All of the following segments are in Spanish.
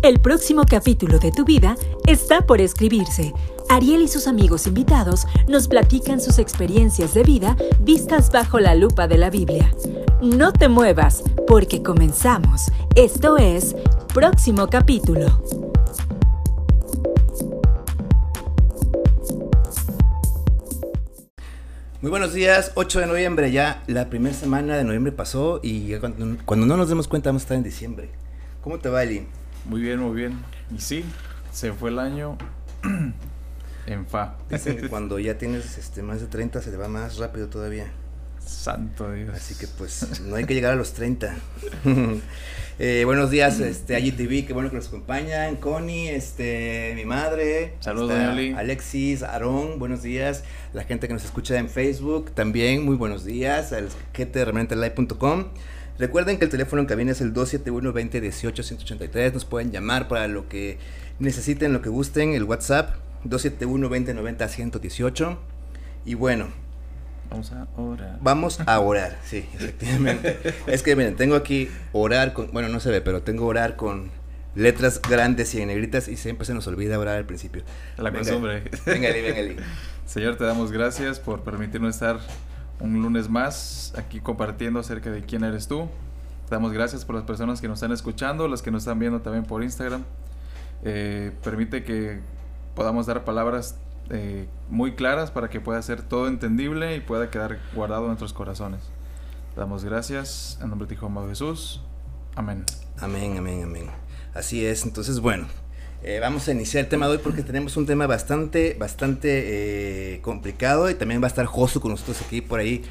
El próximo capítulo de tu vida está por escribirse. Ariel y sus amigos invitados nos platican sus experiencias de vida vistas bajo la lupa de la Biblia. No te muevas, porque comenzamos. Esto es Próximo capítulo. Muy buenos días, 8 de noviembre, ya la primera semana de noviembre pasó y cuando, no nos demos cuenta vamos a estar en diciembre. ¿Cómo te va, Eli? Muy bien, muy bien. Y sí, se fue el año en fa. Dicen que cuando ya tienes este, más de 30 se te va más rápido todavía. Santo Dios. Así que pues no hay que llegar a los 30. eh, buenos días, este, IGTV, qué bueno que nos acompañan. Connie, este, mi madre. Saludos, Alexis, Aarón, buenos días. La gente que nos escucha en Facebook, también muy buenos días. Al gente de Recuerden que el teléfono en cabina es el 271-2018-183. Nos pueden llamar para lo que necesiten, lo que gusten. El WhatsApp 271-2090-118. Y bueno, Vamos a orar. Vamos a orar, sí, efectivamente. es que miren, tengo aquí orar con, bueno, no se ve, pero tengo orar con letras grandes y en negritas y siempre se nos olvida orar al principio. La costumbre. Venga, venga, Eli. Señor, te damos gracias por permitirnos estar un lunes más aquí compartiendo acerca de quién eres tú. Damos gracias por las personas que nos están escuchando, las que nos están viendo también por Instagram. Eh, permite que podamos dar palabras eh, muy claras para que pueda ser todo entendible y pueda quedar guardado en nuestros corazones. damos gracias en nombre de Hijo Jesús. Amén. Amén, amén, amén. Así es, entonces bueno, eh, vamos a iniciar el tema de hoy porque tenemos un tema bastante, bastante eh, complicado y también va a estar Josu con nosotros aquí por ahí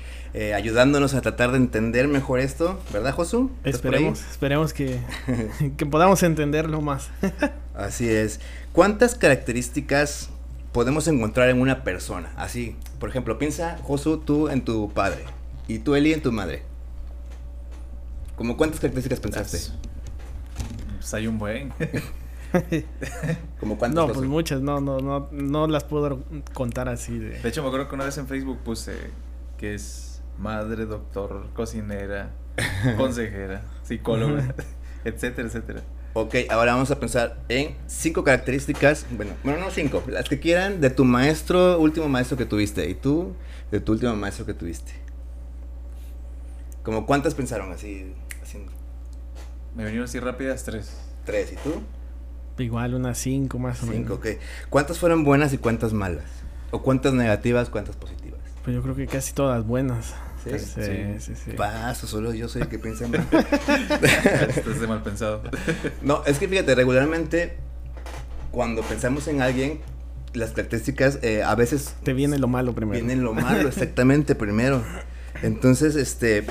ayudándonos a tratar de entender mejor esto, ¿verdad Josu? Esperemos, esperemos que, que podamos entenderlo más. Así es. ¿Cuántas características podemos encontrar en una persona. Así, por ejemplo, piensa, Josu, tú en tu padre y tú, Eli, en tu madre. ¿Cómo cuántas características pensaste? Pues hay un buen. ¿Como cuántas? No, pues muchas, no, no, no, no las puedo contar así. De... de hecho, me acuerdo que una vez en Facebook puse que es madre, doctor, cocinera, consejera, psicóloga, etcétera, etcétera. Ok, ahora vamos a pensar en cinco características, bueno, bueno, no cinco, las que quieran de tu maestro, último maestro que tuviste, y tú, de tu último maestro que tuviste. ¿Como cuántas pensaron así? así? Me vinieron así rápidas tres. Tres, ¿y tú? Igual unas cinco más o menos. Cinco, ok. ¿Cuántas fueron buenas y cuántas malas? ¿O cuántas negativas, cuántas positivas? Pues yo creo que casi todas buenas. Sí, sí, sí. Paso, solo yo soy el que piensa mal. Estás de mal pensado. No, es que fíjate, regularmente cuando pensamos en alguien, las características eh, a veces... Te viene lo malo primero. Viene lo malo, exactamente, primero. Entonces, este,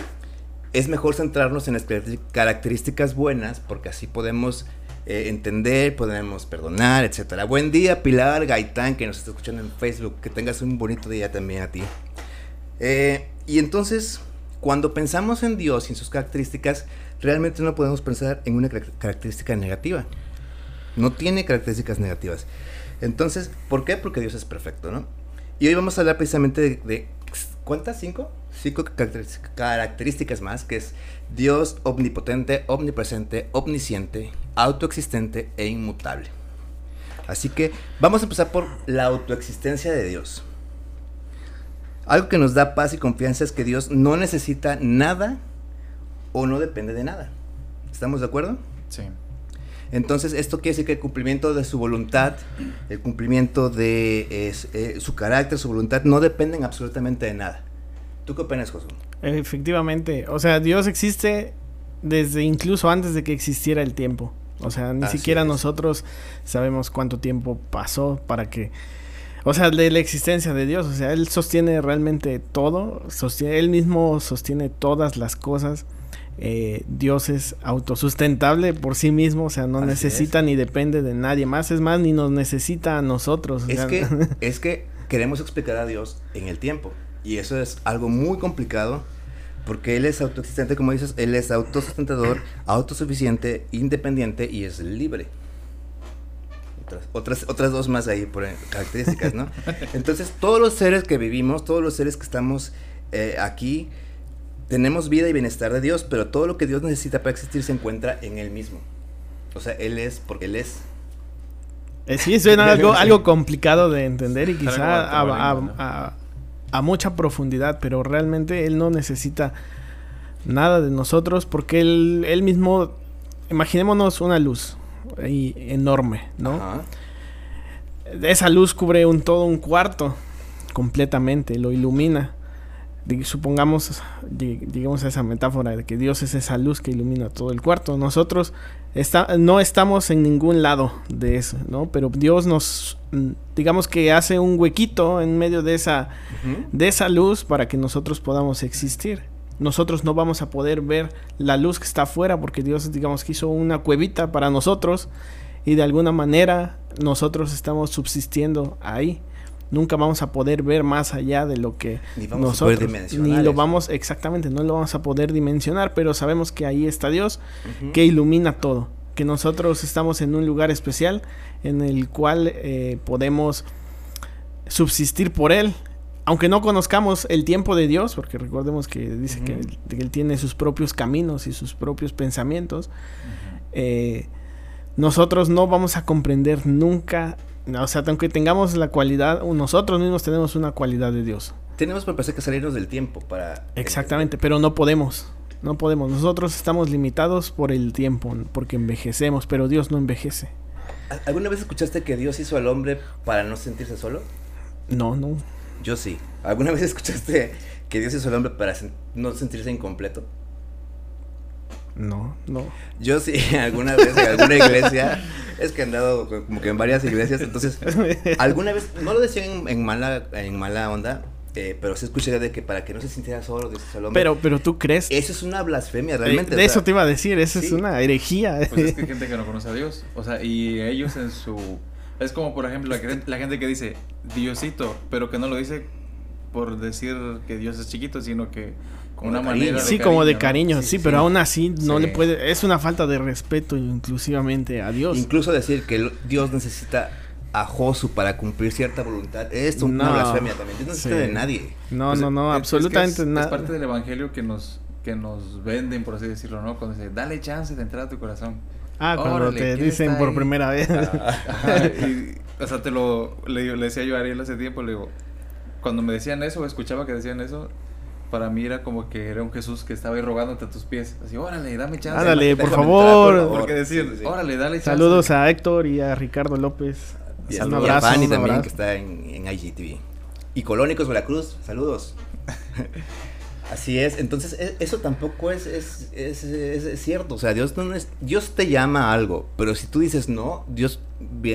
es mejor centrarnos en las características buenas porque así podemos eh, entender, podemos perdonar, etcétera. Buen día, Pilar Gaitán, que nos está escuchando en Facebook. Que tengas un bonito día también a ti. Eh, y entonces, cuando pensamos en Dios y en sus características, realmente no podemos pensar en una característica negativa. No tiene características negativas. Entonces, ¿por qué? Porque Dios es perfecto, ¿no? Y hoy vamos a hablar precisamente de, ¿cuántas? ¿Cinco? Cinco características más, que es Dios omnipotente, omnipresente, omnisciente, autoexistente e inmutable. Así que vamos a empezar por la autoexistencia de Dios. Algo que nos da paz y confianza es que Dios no necesita nada o no depende de nada. ¿Estamos de acuerdo? Sí. Entonces, esto quiere decir que el cumplimiento de su voluntad, el cumplimiento de eh, su carácter, su voluntad, no dependen absolutamente de nada. ¿Tú qué opinas, Josué? Efectivamente. O sea, Dios existe desde incluso antes de que existiera el tiempo. O sea, ni siquiera nosotros sabemos cuánto tiempo pasó para que o sea, de la existencia de Dios. O sea, Él sostiene realmente todo. Sostiene, él mismo sostiene todas las cosas. Eh, Dios es autosustentable por sí mismo. O sea, no necesita ni depende de nadie más. Es más, ni nos necesita a nosotros. Es, que, es que queremos explicar a Dios en el tiempo. Y eso es algo muy complicado. Porque Él es autoexistente, como dices. Él es autosustentador, autosuficiente, independiente y es libre otras, otras, dos más ahí por características, ¿no? Entonces, todos los seres que vivimos, todos los seres que estamos eh, aquí, tenemos vida y bienestar de Dios, pero todo lo que Dios necesita para existir se encuentra en Él mismo. O sea, Él es porque Él es. Eh, sí, suena algo, algo complicado de entender y quizá a, a, mucha profundidad, pero realmente Él no necesita nada de nosotros porque Él, él mismo, imaginémonos una luz enorme, ¿no? Esa luz cubre un todo un cuarto completamente, lo ilumina supongamos, lleguemos a esa metáfora de que Dios es esa luz que ilumina todo el cuarto. Nosotros está, no estamos en ningún lado de eso, ¿no? Pero Dios nos, mm, digamos que hace un huequito en medio de esa, de esa luz para que nosotros podamos existir. Nosotros no vamos a poder ver la luz que está afuera porque Dios, digamos que hizo una cuevita para nosotros y de alguna manera nosotros estamos subsistiendo ahí nunca vamos a poder ver más allá de lo que ni vamos nosotros a poder dimensionar ni lo vamos exactamente no lo vamos a poder dimensionar pero sabemos que ahí está Dios que ilumina todo que nosotros estamos en un lugar especial en el cual eh, podemos subsistir por él aunque no conozcamos el tiempo de Dios porque recordemos que dice que, él, tiene sus propios caminos y sus propios pensamientos eh, nosotros no vamos a comprender nunca o sea, aunque tengamos la cualidad, nosotros mismos tenemos una cualidad de Dios. Tenemos por que salirnos del tiempo para... Exactamente, pero no podemos. No podemos. Nosotros estamos limitados por el tiempo, porque envejecemos, pero Dios no envejece. ¿Alguna vez escuchaste que Dios hizo al hombre para no sentirse solo? No, no. Yo sí. ¿Alguna vez escuchaste que Dios hizo al hombre para no sentirse incompleto? No, no. Yo sí, alguna vez en alguna iglesia, es que he andado como que en varias iglesias, entonces, alguna vez, no lo decía en, mala, en mala onda, eh, pero sí escuché de que para que no se sintiera solo, Pero, pero tú crees. Eso es una blasfemia, realmente. de eso te iba a decir, eso es una herejía. Pues es que hay gente que no conoce a Dios, o sea, y ellos en su... Es como, por ejemplo, la, la gente que dice Diosito, pero que no lo dice por decir que Dios es chiquito, sino que con una manera sí como de cariño sí, pero aún así no le puede es una falta de respeto inclusivamente a Dios. Incluso decir que Dios necesita a Josu para cumplir cierta voluntad es una blasfemia también. Dios no necesita de nadie. No no no absolutamente nada es parte del evangelio que nos que nos venden por así decirlo no cuando dice dale chance de entrar a tu corazón ah cuando te dicen por primera vez. O sea te lo le, le decía yo a Ariel hace tiempo le digo cuando me decían eso escuchaba que decían eso para mí era como que era un Jesús que estaba ahí rogándote a tus pies. Así, órale, dame chance. Ándale, por favor. Porque decir, órale, dale chance. Saludos a Héctor y a Ricardo López. Y a, un abrazo, Fanny también, que está en, en IGTV. Y Colónicos Veracruz, saludos. Así es, entonces e, eso tampoco es, es, es, es, cierto, o sea, Dios no es, Dios te llama a algo, pero si tú dices no, Dios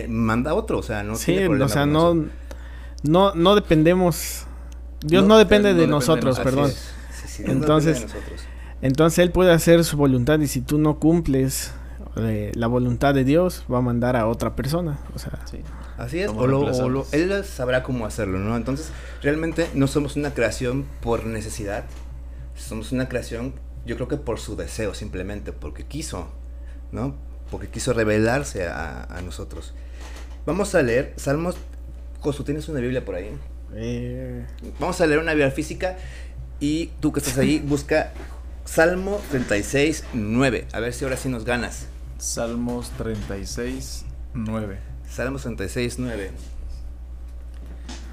manda otro, o sea, no sí, o sea, no, no, no dependemos Dios no, depende de nosotros, perdón. entonces, entonces Él puede hacer su voluntad y si tú no cumples eh, la voluntad de Dios, va a mandar a otra persona. O sea, Así es, o, Él sabrá cómo hacerlo, ¿no? Entonces, realmente no somos una creación por necesidad, somos una creación, yo creo que por su deseo, simplemente, porque quiso, ¿no? Porque quiso revelarse a, a nosotros. Vamos a leer Salmos. Cosu, ¿tienes una Biblia por ahí? Eh, vamos a leer una Biblia física y tú que estás ahí, busca Salmo 36, 9. A ver si ahora sí nos ganas. Salmos 36, 9. Salmos 36, 9.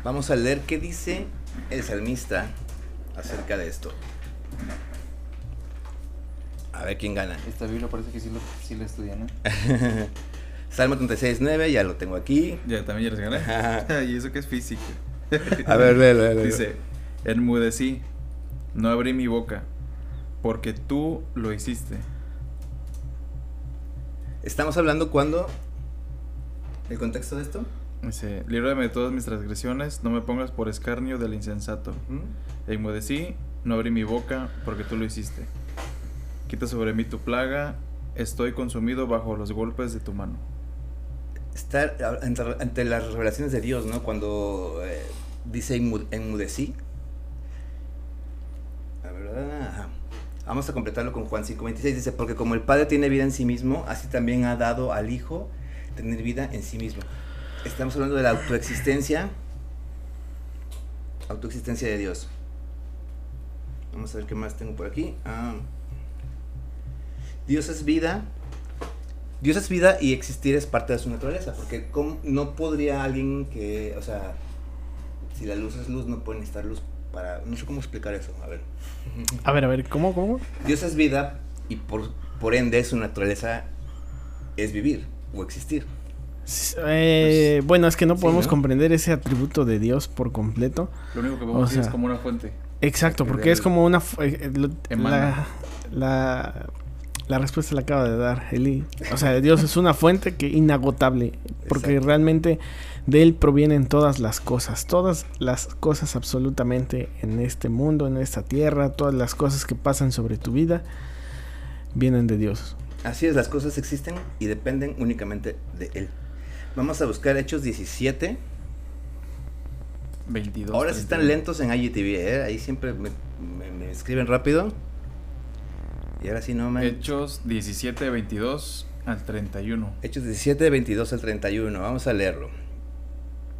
Vamos a leer qué dice el salmista acerca de esto. A ver quién gana. Esta Biblia parece que sí, lo, sí la estudian, Salmo 36, 9, ya lo tengo aquí. Ya, también ya lo gané. y eso que es física. A ver, léelo, Dice, enmudecí, no abrí mi boca, porque tú lo hiciste. Estamos hablando cuando... ¿El contexto de esto? Dice, líbrame de todas mis transgresiones, no me pongas por escarnio del insensato. Enmudecí, no abrí mi boca, porque tú lo hiciste. Quita sobre mí tu plaga, estoy consumido bajo los golpes de tu mano estar ante, las revelaciones de Dios, ¿no? Cuando eh, dice enmudecí. Vamos a completarlo con Juan 5:26. Dice, porque como el Padre tiene vida en sí mismo, así también ha dado al Hijo tener vida en sí mismo. Estamos hablando de la autoexistencia. Autoexistencia de Dios. Vamos a ver qué más tengo por aquí. Ah. Dios es vida Dios es vida y existir es parte de su naturaleza, porque no podría alguien que, o sea, si la luz es luz, no puede necesitar luz para, no sé cómo explicar eso, a ver. A ver, a ver, ¿cómo, cómo? Dios es vida y por, por ende su naturaleza es vivir o existir. Eh, bueno, es que no podemos comprender ese atributo de Dios por completo. Lo único que podemos decir es como una fuente. Exacto, porque es como una... Eh, la, la, la, respuesta la acaba de dar Eli. O sea, Dios es una fuente que inagotable, porque realmente de Él provienen todas las cosas, todas las cosas absolutamente en este mundo, en esta tierra, todas las cosas que pasan sobre tu vida, vienen de Dios. Así es, las cosas existen y dependen únicamente de Él. Vamos a buscar Hechos 17. 22. Ahora sí están lentos en IGTV, ¿eh? ahí siempre me, escriben rápido. Y ahora sí no me... Hechos 17, 22 al 31. Hechos 17, 22 al 31. Vamos a leerlo.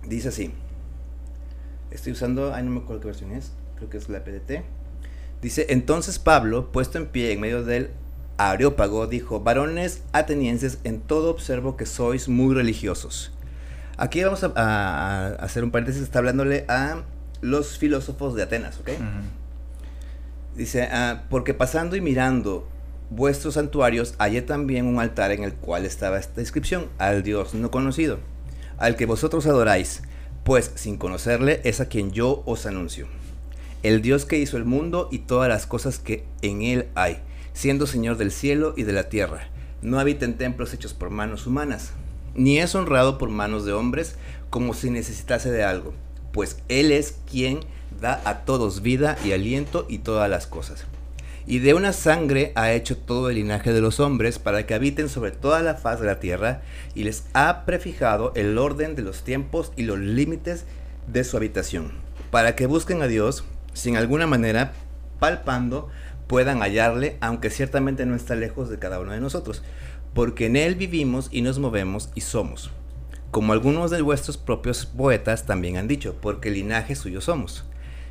Dice así. Estoy usando, ay no me acuerdo qué versión es, creo que es la PDT. Dice, entonces Pablo, puesto en pie en medio del Areópago, dijo, varones atenienses, en todo observo que sois muy religiosos. Aquí vamos a, hacer un paréntesis, está hablándole a los filósofos de Atenas, ¿ok? Dice, ah, porque pasando y mirando vuestros santuarios, hallé también un altar en el cual estaba esta inscripción, al Dios no conocido al que vosotros adoráis, pues sin conocerle es a quien yo os anuncio. El Dios que hizo el mundo y todas las cosas que en él hay, siendo Señor del cielo y de la tierra, no habita en templos hechos por manos humanas, ni es honrado por manos de hombres como si necesitase de algo, pues Él es quien da a todos vida y aliento y todas las cosas y de una sangre ha hecho todo el linaje de los hombres para que habiten sobre toda la faz de la tierra, y les ha prefijado el orden de los tiempos y los límites de su habitación, para que busquen a Dios, sin alguna manera, palpando, puedan hallarle, aunque ciertamente no está lejos de cada uno de nosotros, porque en Él vivimos y nos movemos y somos. Como algunos de vuestros propios poetas también han dicho, porque linaje suyo somos.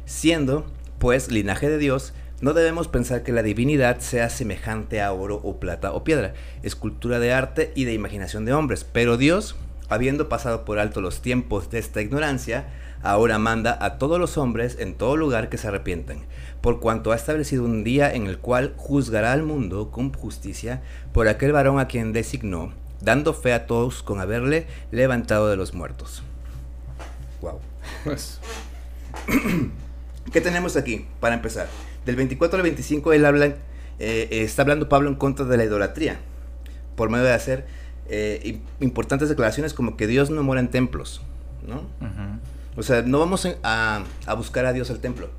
Siendo, pues, linaje de Dios, no debemos pensar que la divinidad sea semejante a oro o plata o piedra, escultura de arte y de imaginación de hombres, pero Dios, habiendo pasado por alto los tiempos de esta ignorancia, ahora manda a todos los hombres en todo lugar que se arrepientan, por cuanto ha establecido un día en el cual juzgará al mundo con justicia por aquel varón a quien designó, dando fe a todos con haberle levantado de los muertos. Wow. Pues. ¿Qué tenemos aquí para empezar? Del 24 al 25 él habla, eh, está hablando Pablo en contra de la idolatría, por medio de hacer eh, importantes declaraciones como que Dios no mora en templos, ¿no? O sea, no vamos a, buscar a Dios al templo,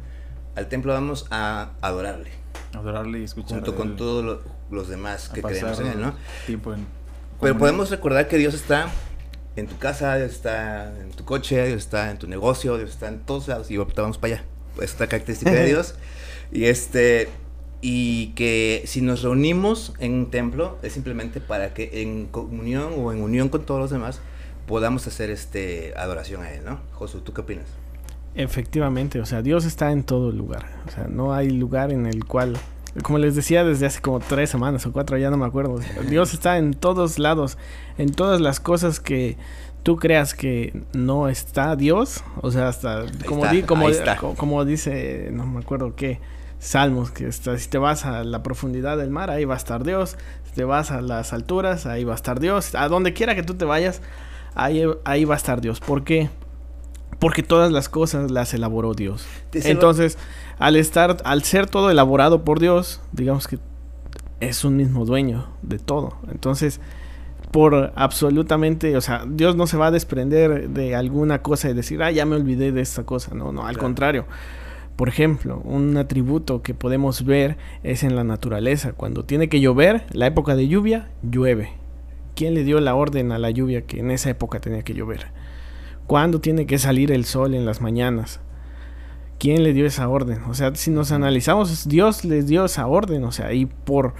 al templo vamos a adorarle. Adorarle y escuchar. Junto con todos los demás que creemos en él, ¿no? Pero podemos recordar que Dios está en tu casa, Dios está en tu coche, Dios está en tu negocio, Dios está en todos lados y vamos para allá. Esta característica de Dios. Y este y que si nos reunimos en un templo es simplemente para que en comunión o en unión con todos los demás podamos hacer este adoración a él, ¿no? Josu, ¿tú qué opinas? Efectivamente, o sea, Dios está en todo lugar. O sea, no hay lugar en el cual, como les decía desde hace como tres semanas o cuatro, ya no me acuerdo. Dios está en todos lados, en todas las cosas que tú creas que no está Dios, o sea, hasta como, como, como, dice, no me acuerdo qué, Salmos, que está, si te vas a la profundidad del mar, ahí va a estar Dios, si te vas a las alturas, ahí va a estar Dios, a donde quiera que tú te vayas, ahí, ahí va a estar Dios. ¿Por qué? Porque todas las cosas las elaboró Dios. Entonces, al estar, al ser todo elaborado por Dios, digamos que es un mismo dueño de todo. Entonces, por absolutamente, o sea, Dios no se va a desprender de alguna cosa y decir, ah, ya me olvidé de esta cosa. No, no, al contrario. Por ejemplo, un atributo que podemos ver es en la naturaleza. Cuando tiene que llover, la época de lluvia, llueve. ¿Quién le dio la orden a la lluvia que en esa época tenía que llover? ¿Cuándo tiene que salir el sol en las mañanas? ¿Quién le dio esa orden? O sea, si nos analizamos, Dios les dio esa orden, o sea, y por,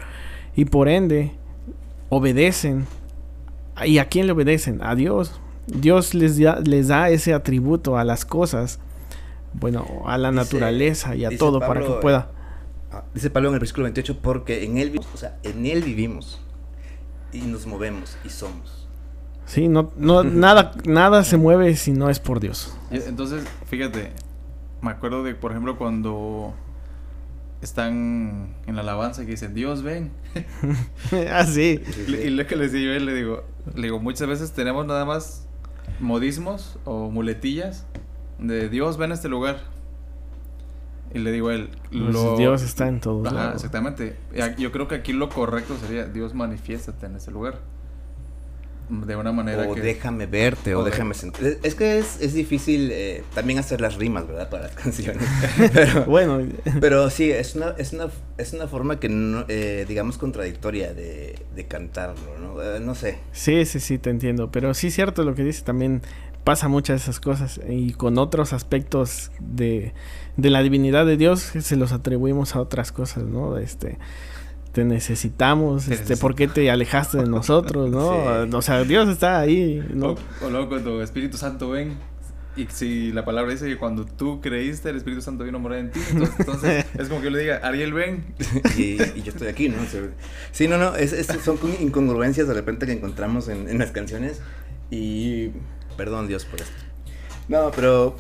y por ende obedecen. ¿Y a quién le obedecen? A Dios. Dios les les da ese atributo a las cosas bueno, a la naturaleza y a todo para que pueda. Ah, dice Pablo en el versículo 28, porque en él, o sea, en él vivimos y nos movemos y somos. Sí, no, no, nada, nada se mueve si no es por Dios. Entonces, fíjate, me acuerdo de, por ejemplo, cuando están en la alabanza que dicen, Dios ven. ah, sí. Y lo que le decía yo le digo, le digo, muchas veces tenemos nada más modismos o muletillas de Dios ven a este lugar. Y le digo a él, pues Dios está en todo. Ajá, exactamente. Yo creo que aquí lo correcto sería Dios manifiéstate en ese lugar de una manera o déjame verte o, déjame sentir. Es que es, es difícil eh, también hacer las rimas verdad para las canciones. Pero bueno. pero sí es una es una es una forma que no, eh, digamos contradictoria de, de cantarlo no eh, no sé. Sí sí sí te entiendo. Pero sí es cierto lo que dice también pasa muchas de esas cosas. Y con otros aspectos de, de la divinidad de Dios se los atribuimos a otras cosas no este te necesitamos, este, ¿por qué te alejaste de nosotros, no? O sea, Dios está ahí, ¿no? O, luego cuando Espíritu Santo ven, y si la palabra dice que cuando tú creíste, el Espíritu Santo vino a morar en ti, entonces, es como que yo le diga, Ariel, ven. Y, yo estoy aquí, ¿no? Sí, no, no, es, son incongruencias de repente que encontramos en, en las canciones y perdón Dios por esto. No, pero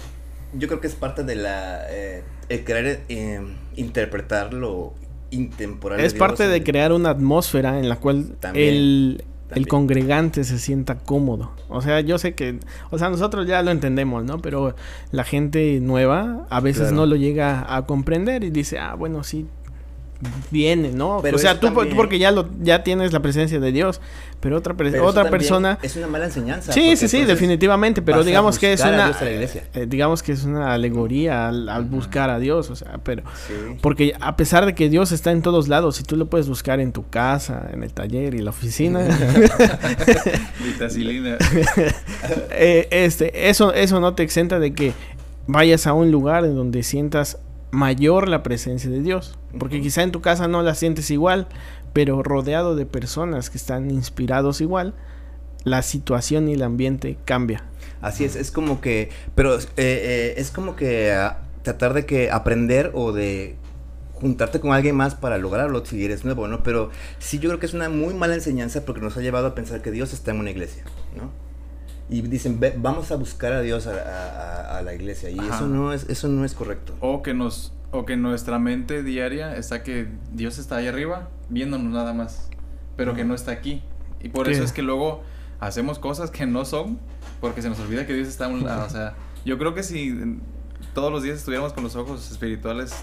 yo creo que es parte de la... Eh, el querer eh, interpretarlo intemporal. Es parte de crear una atmósfera en la cual el, el, congregante se sienta cómodo. O sea, yo sé que, o sea, nosotros ya lo entendemos, ¿no? Pero la gente nueva a veces no lo llega a comprender y dice, ah, bueno, sí, viene, ¿no? o sea, tú, porque ya lo ya tienes la presencia de Dios, pero otra otra persona es una mala enseñanza. Sí, sí, sí, definitivamente, pero digamos que es una eh, digamos que es una alegoría al, buscar a Dios, o sea, pero porque a pesar de que Dios está en todos lados, si tú lo puedes buscar en tu casa, en el taller y la oficina, eh, este, eso eso no te exenta de que vayas a un lugar en donde sientas mayor la presencia de Dios. Porque quizá en tu casa no la sientes igual, pero rodeado de personas que están inspirados igual, la situación y el ambiente cambia. Así es, es como que, pero eh, eh, es como que ah, tratar de que aprender o de juntarte con alguien más para lograrlo si eres nuevo, ¿no? Pero sí yo creo que es una muy mala enseñanza porque nos ha llevado a pensar que Dios está en una iglesia, ¿no? Y dicen vamos a buscar a Dios a, la iglesia y eso no es eso no es correcto. O que nos o que nuestra mente diaria está que Dios está ahí arriba viéndonos nada más pero que no está aquí. Y por eso es que luego hacemos cosas que no son porque se nos olvida que Dios está a un lado. O sea yo creo que si todos los días estuviéramos con los ojos espirituales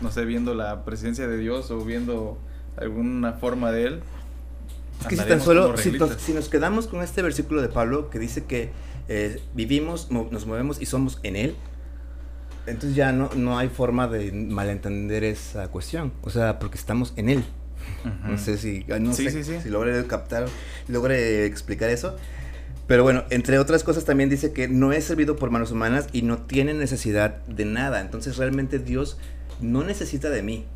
no sé viendo la presencia de Dios o viendo alguna forma de él es que si tan solo, si nos, quedamos con este versículo de Pablo que dice que eh, vivimos, nos movemos y somos en Él, entonces ya no, no hay forma de malentender esa cuestión. O sea, porque estamos en Él. No sé si, no sé, si logre captar, logre explicar eso. Pero bueno, entre otras cosas también dice que no es servido por manos humanas y no tiene necesidad de nada. Entonces realmente Dios no necesita de mí.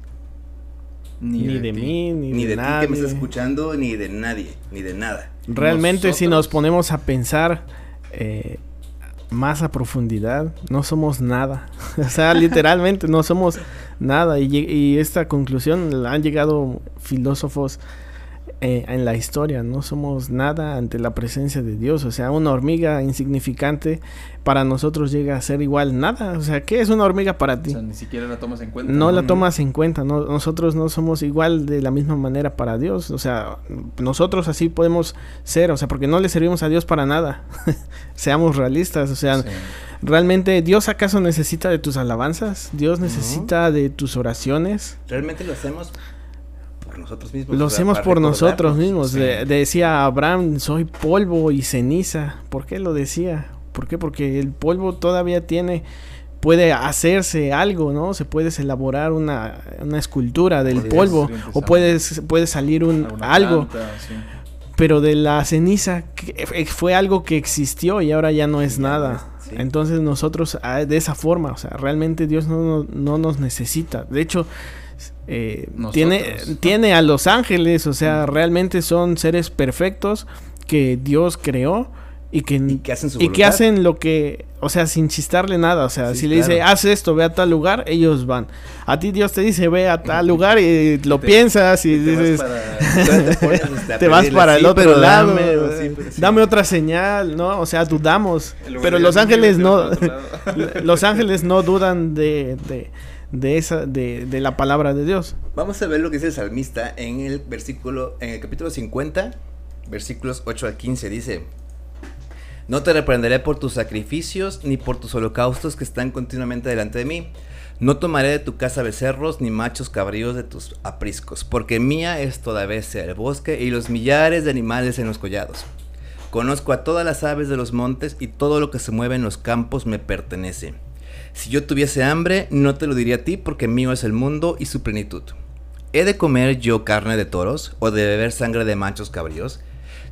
Ni, de, mí, ni, de, nadie. ti que me estás escuchando, ni de nadie, ni de nada. Realmente si nos ponemos a pensar eh, más a profundidad, no somos nada. o sea, literalmente no somos nada. Y, y esta conclusión han llegado filósofos eh, en la historia, no somos nada ante la presencia de Dios, o sea, una hormiga insignificante para nosotros llega a ser igual nada, o sea, ¿qué es una hormiga para ti? O sea, ni siquiera la tomas en cuenta. No, la tomas en cuenta, no, nosotros no somos igual de la misma manera para Dios, o sea, nosotros así podemos ser, o sea, porque no le servimos a Dios para nada, seamos realistas, o sea, ¿realmente Dios acaso necesita de tus alabanzas? ¿Dios necesita de tus oraciones? Realmente lo hacemos nosotros mismos. Lo hacemos por nosotros mismos. decía Abraham, soy polvo y ceniza. ¿Por qué lo decía? ¿Por qué? Porque el polvo todavía tiene, puede hacerse algo, ¿no? Se puede elaborar una, escultura del polvo o puede, puede salir un algo. Pero de la ceniza eh, fue algo que existió y ahora ya no es nada. Entonces nosotros ah, de esa forma, o sea, realmente Dios no, no nos necesita. De hecho, eh, tiene, tiene a los ángeles, o sea, realmente son seres perfectos que Dios creó y que, Y que hacen su y que hacen lo que, o sea, sin chistarle nada, o sea, Sí, si le dice, haz esto, ve a tal lugar, ellos van. A ti Dios te dice, ve a tal lugar y lo te- piensas y te vas dices, para- te este, vas pedirle, para el "Sí, otro lado, dame, o sí, pero sí". dame otra señal, ¿no? O sea, dudamos. Pero los ángeles "Mira, no, tira para otro lado". los ángeles no dudan de, de, de esa, de, de la palabra de Dios. Vamos a ver lo que dice el salmista en el versículo, en el capítulo 50, versículos 8 al 15, dice, No te reprenderé por tus sacrificios, ni por tus holocaustos que están continuamente delante de mí. No tomaré de tu casa becerros, ni machos cabríos de tus apriscos, porque mía es toda bestia el bosque y los millares de animales en los collados. Conozco a todas las aves de los montes y todo lo que se mueve en los campos me pertenece. Si yo tuviese hambre, no te lo diría a ti, porque mío es el mundo y su plenitud. ¿He de comer yo carne de toros o de beber sangre de machos cabríos?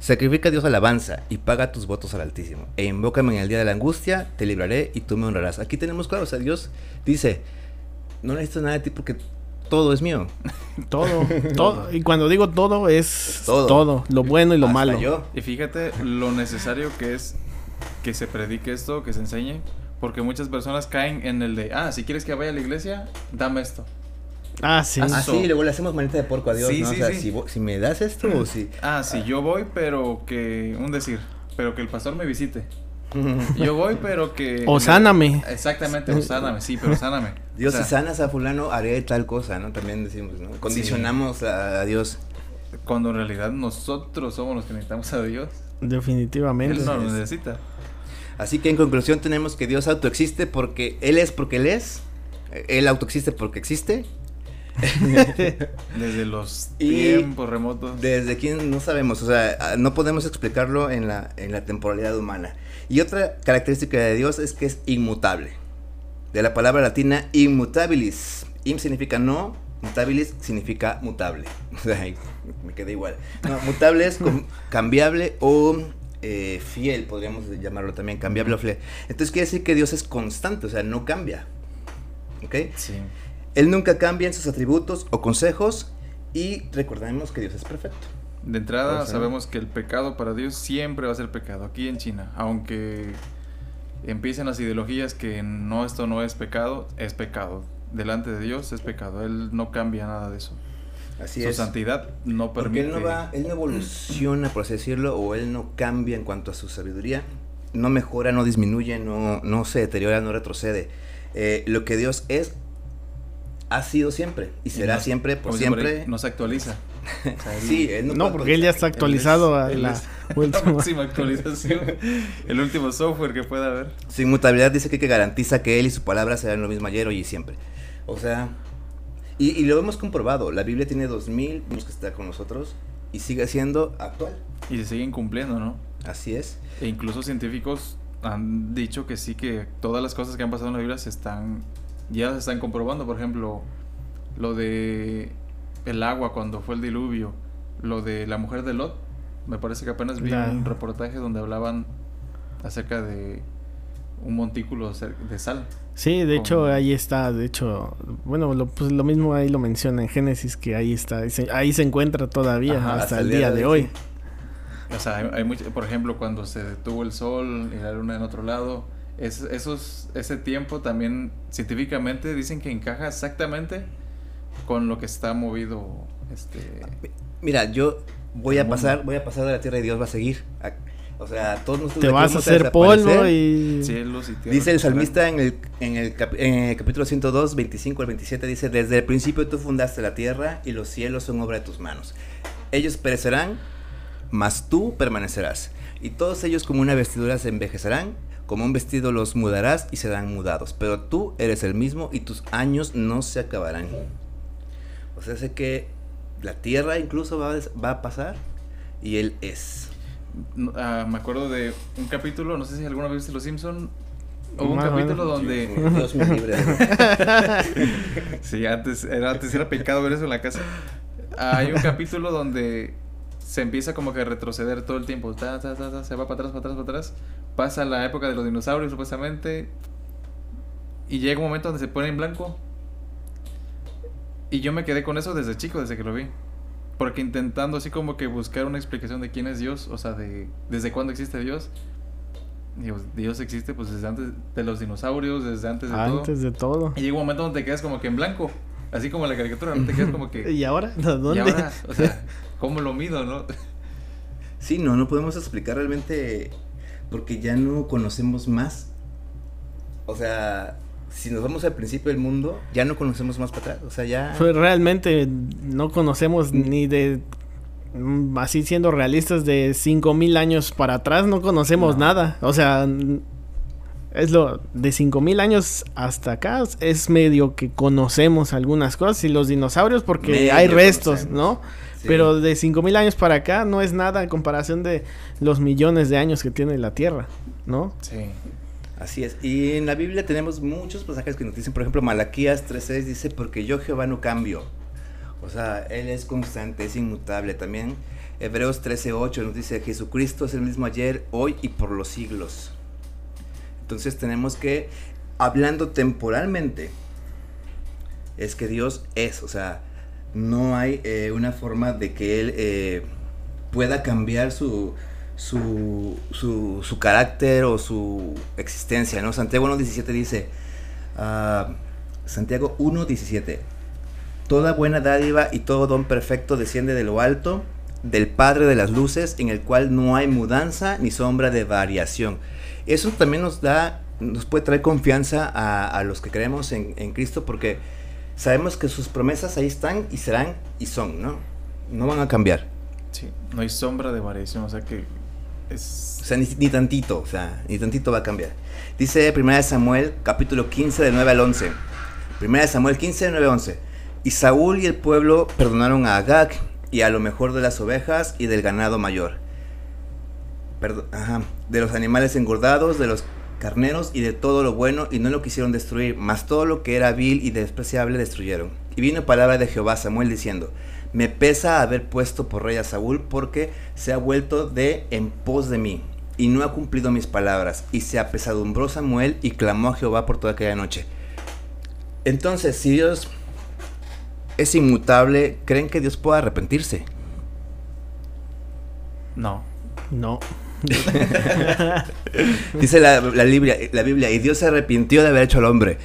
Sacrifica a Dios alabanza y paga tus votos al Altísimo. E invócame en el día de la angustia, te libraré y tú me honrarás. Aquí tenemos claro, o sea, Dios dice, no necesito nada de ti porque todo es mío. Todo, todo. Y cuando digo todo es todo. todo, lo bueno y lo Hasta malo. yo. Y fíjate lo necesario que es que se predique esto, que se enseñe, porque muchas personas caen en el de, ah, si quieres que vaya a la iglesia, dame esto. Ah, sí. Ah, Ah, sí, luego le hacemos manita de porco a Dios, Sí, ¿no? sí, o sea, sí. si, si me das esto o si... Ah, sí, yo voy, pero que, un decir, pero que el pastor me visite. Yo voy, pero que... O sáname. Exactamente, o sáname, sí, pero sáname. Dios, O sea, si sanas a fulano, haré tal cosa, ¿no? También decimos, ¿no? Condicionamos a, a Dios. Cuando en realidad nosotros somos los que necesitamos a Dios. Definitivamente. Él no lo es. necesita. Así que en conclusión tenemos que Dios autoexiste porque Él es porque Él es. Él autoexiste porque existe. Desde los Y tiempos remotos. Desde quien no sabemos, o sea, no podemos explicarlo en la, en la temporalidad humana. Y otra característica de Dios es que es inmutable. De la palabra latina inmutabilis. Im significa no, mutabilis significa mutable. Me quedé igual. No, mutable es cambiable o eh, fiel, podríamos llamarlo también, cambiable o fiel. Entonces quiere decir que Dios es constante, o sea, no cambia. ¿Ok? Sí. Él nunca cambia en sus atributos o consejos y recordemos que Dios es perfecto. De entrada O sea, sabemos que el pecado para Dios siempre va a ser pecado aquí en China, aunque empiecen las ideologías que no esto no es pecado, es pecado. Delante de Dios es pecado. Él no cambia nada de eso. Así Su es. santidad no Porque permite. él no va, él no evoluciona, por así decirlo, o él no cambia en cuanto a su sabiduría, no mejora, no disminuye, no, no se deteriora, no retrocede. Eh, lo que Dios es, ha sido siempre y será no- siempre, por como dicen por siempre. no se actualiza. Sí, él no, No, puede porque él ya está actualizado es- a la es la última. máxima actualización. El último software que pueda haber. Su inmutabilidad dice que, que garantiza que él y su palabra serán lo mismo ayer, hoy y siempre. O sea, y, y lo hemos comprobado. La Biblia tiene 2000 años que está con nosotros y sigue siendo actual. Y se siguen cumpliendo, ¿no? Así es. E incluso científicos han dicho que sí que todas las cosas que han pasado en la Biblia se están ya se están comprobando, por ejemplo, lo de el agua cuando fue el diluvio, lo de la mujer de Lot, me parece que apenas vi un reportaje donde hablaban acerca de un montículo de sal. Sí, de hecho ahí está, de hecho, bueno, lo, pues lo mismo ahí lo menciona en Génesis que ahí está, ahí se, ahí se encuentra todavía Ajá, hasta, el día de hoy. O sea, hay, hay mucho- por ejemplo, cuando se detuvo el sol y la luna en otro lado, es, esos, ese tiempo también científicamente dicen que encaja exactamente con lo que está movido. Este, Mira, yo voy a mundo. pasar, voy a pasar de la tierra y Dios va a seguir. A- O sea, todos nosotros Te vas a hacer polvo y... cielos y tierra. Dice el salmista en el, en, el cap- en el capítulo 102, 25 al 27, dice, desde el principio tú fundaste la tierra y los cielos son obra de tus manos. Ellos perecerán, mas tú permanecerás. Y todos ellos como una vestidura se envejecerán, como un vestido los mudarás y serán mudados. Pero tú eres el mismo y tus años no se acabarán. O sea, sé que la tierra incluso va va a pasar y él es. Ah, me acuerdo de un capítulo, no sé si alguna vez viste Los Simpson. Hubo un capítulo donde Dios me libre. Sí, antes era, antes era pecado ver eso en la casa. Hay un capítulo donde se empieza como que a retroceder todo el tiempo. Ta, ta, ta, ta, se va para atrás, para atrás, para atrás. Pasa la época de los dinosaurios, supuestamente. Y llega un momento donde se pone en blanco. Y yo me quedé con eso desde chico, desde que lo vi. Porque intentando así como que buscar una explicación de quién es Dios, o sea, de desde cuándo existe Dios. Dios existe pues desde antes de los dinosaurios, desde antes de todo. Antes de todo. Y llega un momento donde te quedas como que en blanco. Así como en la caricatura, no te quedas como que. ¿Y ahora? ¿Dónde? ¿Y ahora? O sea, ¿cómo lo mido, no? Sí, no, no podemos explicar realmente porque ya no conocemos más. O sea, si nos vamos al principio del mundo, ya no conocemos más para atrás. O sea, ya. Pues realmente no conocemos ni de. Mm, así siendo realistas, de 5000 años para atrás, no conocemos nada. O sea, es lo. De 5000 años hasta acá, es medio que conocemos algunas cosas. Y los dinosaurios, porque hay restos, ¿no? Pero de 5000 años para acá no es nada en comparación de los millones de años que tiene la Tierra, ¿no? Sí. Así es. Y en la Biblia tenemos muchos pasajes que nos dicen, por ejemplo, Malaquías 3.6 dice, porque yo Jehová no cambio. O sea, Él es constante, es inmutable. También Hebreos 13.8 nos dice, Jesucristo es el mismo ayer, hoy y por los siglos. Entonces tenemos que, hablando temporalmente, es que Dios es, o sea, no hay eh, una forma de que Él eh, pueda cambiar su, su, su, carácter o su existencia, ¿no? Santiago 1.17 dice, uh, Santiago 1.17, toda buena dádiva y todo don perfecto desciende de lo alto, del Padre de las Luces, en el cual no hay mudanza ni sombra de variación. Eso también nos da, nos puede traer confianza a, a los que creemos en, en, Cristo, porque sabemos que sus promesas ahí están y serán y son, ¿no? No van a cambiar. Sí, no hay sombra de variación, o sea que o sea, ni, tantito, o sea, ni tantito va a cambiar. Dice 1 Samuel, capítulo 15, de 9 al 11. 1 Samuel 15, de 9 al 11. Y Saúl y el pueblo perdonaron a Agag y a lo mejor de las ovejas y del ganado mayor. de los animales engordados, de los carneros y de todo lo bueno, y no lo quisieron destruir, mas todo lo que era vil y despreciable destruyeron. Y vino palabra de Jehová Samuel diciendo, me pesa haber puesto por rey a Saúl porque se ha vuelto de en pos de mí y no ha cumplido mis palabras. Y se apesadumbró Samuel y clamó a Jehová por toda aquella noche. Entonces, si Dios es inmutable, ¿creen que Dios pueda arrepentirse? No. No. Dice la, Biblia, la Biblia, y Dios se arrepintió de haber hecho al hombre.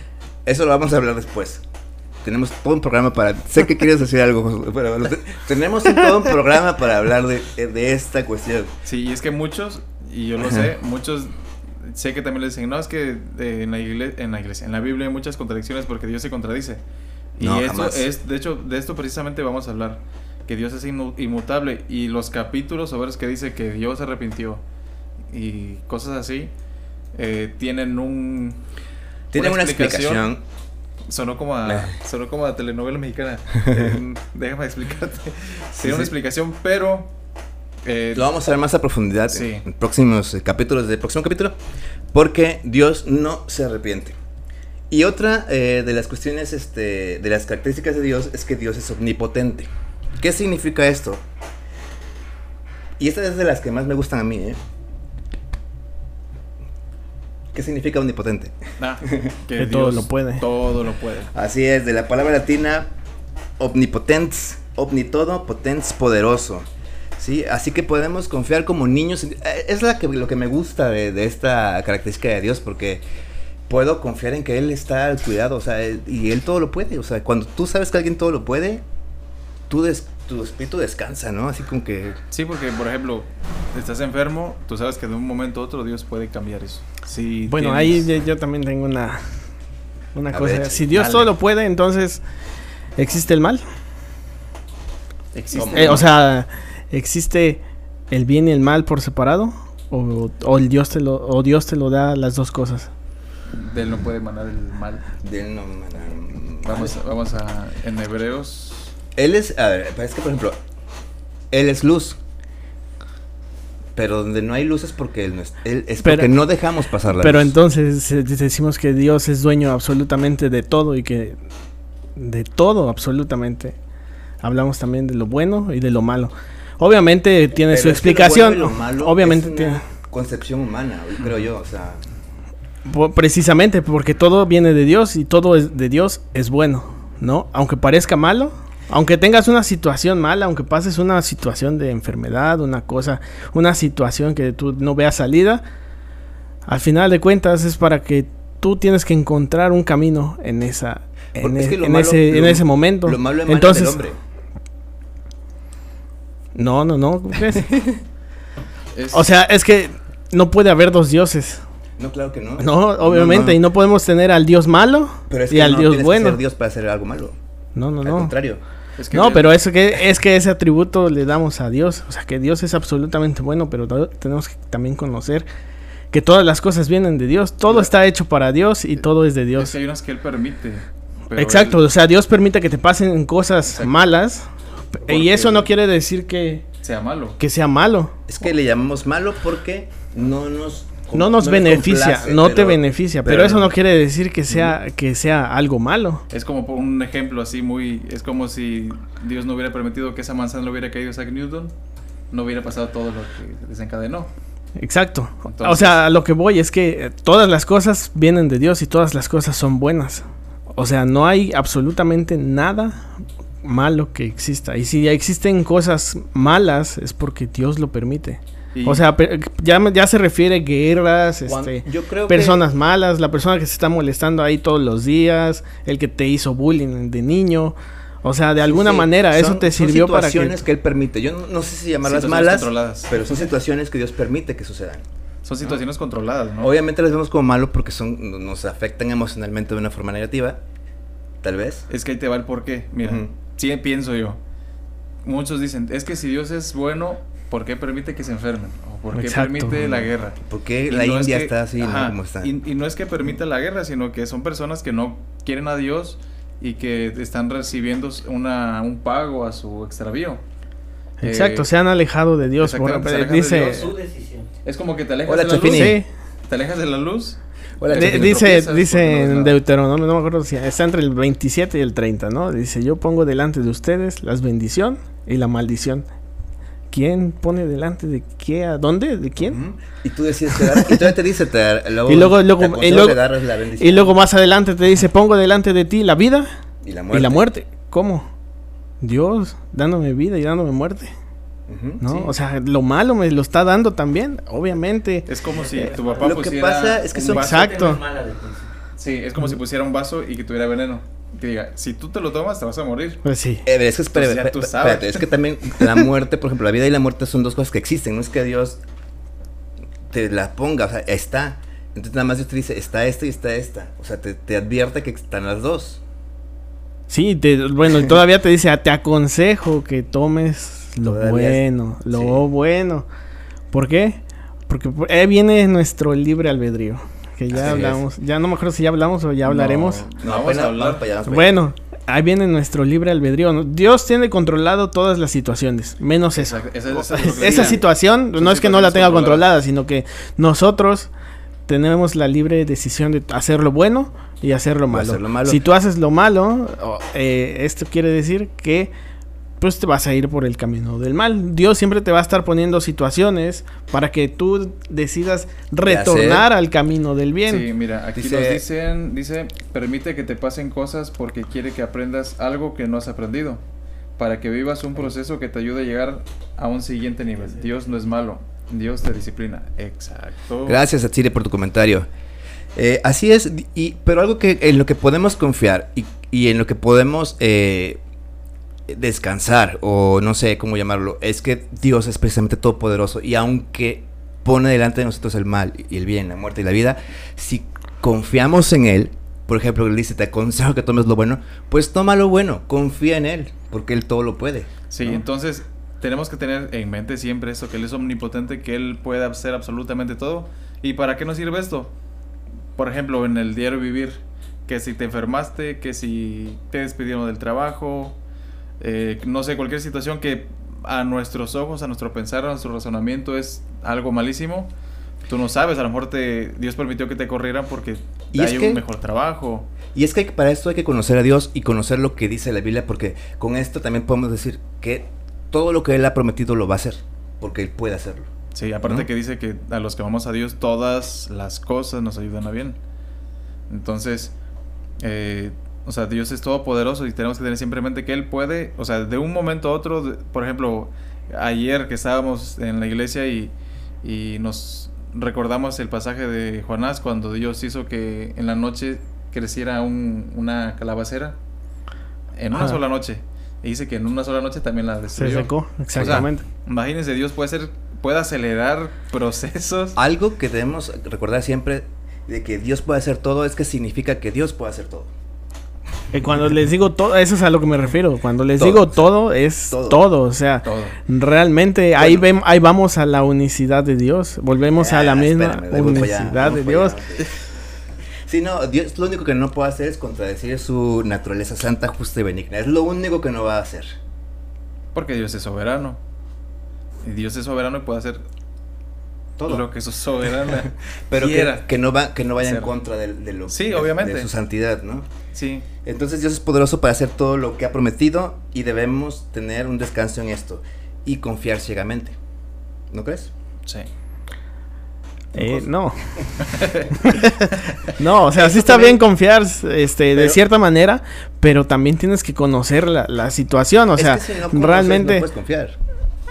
Eso lo vamos a hablar después tenemos todo un programa para... Sé que quieres decir algo, pero tenemos todo un programa para hablar de, esta cuestión. Sí, y es que muchos, y yo lo sé, muchos sé que también le dicen, no, es que eh, en, la iglesia, en la iglesia, en la Biblia hay muchas contradicciones porque Dios se contradice. Y esto es, de hecho, de esto precisamente vamos a hablar, que Dios es inmutable y los capítulos o veres que dice que Dios se arrepintió y cosas así, eh, tienen un... Tienen una explicación Sonó como a, sonó como a telenovela mexicana. Eh, déjame explicarte. Tiene una explicación, pero... Eh, Lo vamos a ver más a profundidad en próximos eh, capítulos del próximo capítulo. Porque Dios no se arrepiente. Y otra de las cuestiones, este, de las características de Dios es que Dios es omnipotente. ¿Qué significa esto? Y esta es de las que más me gustan a mí, ¿eh? ¿Qué significa omnipotente? Ah, que, todo lo puede. Todo lo puede. Así es, de la palabra latina omnipotens, omnitodo, potens, poderoso. ¿sí? Así que podemos confiar como niños. Eh, es la que, lo que me gusta de, esta característica de Dios, porque puedo confiar en que Él está al cuidado, o sea, y Él todo lo puede. O sea, cuando tú sabes que alguien todo lo puede, tú des tu espíritu descansa, ¿no? Así como que... Sí, porque, por ejemplo, estás enfermo, tú sabes que de un momento a otro Dios puede cambiar eso. Sí, bueno, ahí yo también tengo una, una cosa. si Dios todo lo puede, entonces, ¿existe el mal? ¿Existe? Eh, o sea, ¿existe el bien y el mal por separado? ¿O, o el Dios te lo, o Dios te lo da las dos cosas? De él no puede mandar el mal. De él no Vamos, vamos a... En Hebreos él es, a ver, es que por ejemplo, él es luz. Pero donde no hay luz es porque él no es, él es porque no dejamos pasar la pero entonces eh, decimos que Dios es dueño absolutamente de todo y que de todo absolutamente. Hablamos también de lo bueno y de lo malo. Obviamente tiene su explicación. obviamente tiene concepción humana, creo yo, o sea, precisamente porque todo viene de Dios y todo es de Dios es bueno, ¿no? Aunque parezca malo, aunque tengas una situación mala, aunque pases una situación de enfermedad, una cosa, una situación que tú no veas salida, Al final de cuentas es para que tú tienes que encontrar un camino en esa en, Porque es que e- lo en malo- ese en ese momento. Lo malo Entonces, del hombre. no, no, no, ¿cómo crees? Es- O sea, es que no puede haber dos dioses. No, claro que no. No, obviamente, y no podemos tener al dios malo Pero es y al no dios tienes que bueno. ser Dios para hacer algo malo. No, no, Al no. contrario. Es que No, bien- pero eso que es que ese atributo le damos a Dios, o sea, que Dios es absolutamente bueno, pero tenemos que también conocer que todas las cosas vienen de Dios, todo está hecho para Dios y todo es de Es Dios. que hay unas que él permite. Exacto, él- o sea, Dios permite que te pasen cosas Exacto. malas y eso no quiere decir que, sea malo. que sea malo. Es que le llamamos malo porque no nos No nos beneficia, complace, no te beneficia, pero, pero- eso no quiere decir que sea que sea algo malo. Es como por un ejemplo así muy... Es como si Dios no hubiera permitido que esa manzana le hubiera caído a Isaac Newton. No hubiera pasado todo lo que desencadenó. Exacto. o sea, a lo que voy es que eh, todas las cosas vienen de Dios y todas las cosas son buenas. O sea, no hay absolutamente nada malo que exista. Y si ya existen cosas malas es porque Dios lo permite. Y- O sea, ya, me- ya se refiere a guerras, este, yo creo que- personas malas, la persona que se está molestando ahí todos los días, el que te hizo bullying de niño. O sea, de alguna Sí, manera eso te sirvió para que... situaciones que él permite. Yo no, no sé si llamarlas malas, pero son situaciones que Dios permite que sucedan. Son situaciones controladas, ¿no? Obviamente las vemos como malo porque son nos afectan emocionalmente de una forma negativa, tal vez. Es que ahí te va el porqué. Mira, Ujú. sí pienso yo. Muchos dicen, es que si Dios es bueno, ¿por qué permite que se enfermen? ¿O por qué Exacto. permite la guerra? Porque Y la no es India que- está así, ajá, ¿no? Como está. Y, y no es que permita la guerra, sino que son personas que no quieren a Dios y que están recibiendo una, un pago a su extravío. Exacto, Eh, se han alejado de Dios. por- alejan de dice, Dios. Su decisión. Es como que te alejas Hola, de la luz. Chafini. sí, Te alejas de la luz. Hola, dice, dice no en nada. Deuteronomio, no me acuerdo si está entre el 27 y el 30, ¿no? Dice, yo pongo delante de ustedes la bendición y la maldición. ¿Quién pone delante de qué? ¿A dónde? ¿De quién? Y tú decías que dar, y todavía te dice, te dar- luego, Y luego- luego- te y luego- la Y luego más adelante te dice, pongo delante de ti la vida y la y la muerte. ¿Cómo? Dios dándome vida y dándome muerte. ¿no? Sí. O sea, lo malo me lo está dando también, obviamente. Es como si Eh, tu papá lo que pusiera pasa es que son- Exacto. Sí, es como si pusiera un vaso y que tuviera veneno. Que diga, si tú te lo tomas, te vas a morir. Pues sí. Eh, es que ya tú sabes. espérate, es que también la muerte, por ejemplo, la vida y la muerte son dos cosas que existen, no es que Dios te la ponga, o sea, está. Entonces nada más Dios te dice, está esta y está esta. O sea, te, te advierte que están las dos. Sí, te- bueno, y todavía te dice, "Ah, te aconsejo que tomes lo Todavía es- bueno, lo sí. bueno. ¿Por qué? Porque por- ahí viene nuestro libre albedrío, que ya Así hablamos, ya no me acuerdo si ya hablamos o ya hablaremos. No, No, vamos a hablar. Bueno, ahí viene nuestro libre albedrío. ¿no? Dios tiene controlado todas las situaciones, menos esa- esa situación no es que no la tenga controlada, sino que nosotros tenemos la libre decisión de hacer lo bueno y hacer lo malo. hacer lo malo. Si tú haces lo malo, eh, esto quiere decir que pues te vas a ir por el camino del mal. Dios siempre te va a estar poniendo situaciones para que tú decidas retornar al camino del bien. Sí, mira, aquí Dice- nos dicen, dice, permite que te pasen cosas porque quiere que aprendas algo que no has aprendido, para que vivas un proceso que te ayude a llegar a un siguiente nivel. Dios no es malo, Dios te disciplina. Exacto. Gracias, Atsiri, por tu comentario. Eh, así es, y, pero algo que en lo que podemos confiar y, y en lo que podemos eh, descansar, o no sé cómo llamarlo, es que Dios es precisamente todopoderoso. Y aunque pone delante de nosotros el mal y el bien, la muerte y la vida, si confiamos en Él, por ejemplo, Él dice, te aconsejo que tomes lo bueno, pues toma lo bueno, confía en Él, porque Él todo lo puede. Sí, ¿no? entonces tenemos que tener en mente siempre esto, que Él es omnipotente, que Él puede hacer absolutamente todo. ¿Y para qué nos sirve esto? Por ejemplo, en el diario vivir, que si te enfermaste, que si te despidieron del trabajo, eh, no sé, cualquier situación que a nuestros ojos, a nuestro pensar, a nuestro razonamiento es algo malísimo. Tú no sabes, a lo mejor te, Dios permitió que te corrieran porque Y es hay que- un mejor trabajo. Y es que para esto hay que conocer a Dios y conocer lo que dice la Biblia, porque con esto también podemos decir que todo lo que Él ha prometido lo va a hacer, porque Él puede hacerlo. Sí, aparte ¿No? que dice que a los que vamos a Dios todas las cosas nos ayudan a bien. Entonces, eh, o sea, Dios es todopoderoso y tenemos que tener siempre en mente que Él puede, o sea, de un momento a otro, de- por ejemplo, ayer que estábamos en la iglesia y, y nos recordamos el pasaje de Jonás cuando Dios hizo que en la noche creciera un, una calabacera. En una sola noche. Y dice que en una sola noche también la destruyó. Se secó, exactamente. imagínense, Dios puede ser, puede acelerar procesos. Algo que debemos recordar siempre de que Dios puede hacer todo es que significa que Dios puede hacer todo. Y cuando les digo todo, eso es a lo que me refiero. Cuando les digo todo, es todo. O sea, realmente ahí, ahí vamos a la unicidad de Dios. Volvemos a la ah, misma unicidad de Dios. Sí, no, Dios lo único que no puede hacer es contradecir su naturaleza santa, justa y benigna. Es lo único que no va a hacer. Porque Dios es soberano. Y Dios es soberano y puede hacer todo lo que su soberana pero que, no va que no vaya en contra de, lo sí, obviamente. de su santidad no sí entonces Dios es poderoso para hacer todo lo que ha prometido y debemos tener un descanso en esto y confiar ciegamente no crees sí eh, no. no, o sea, sí está bien confiar este, de cierta manera, pero también tienes que conocer la, situación. O sea, realmente. No puedes confiar.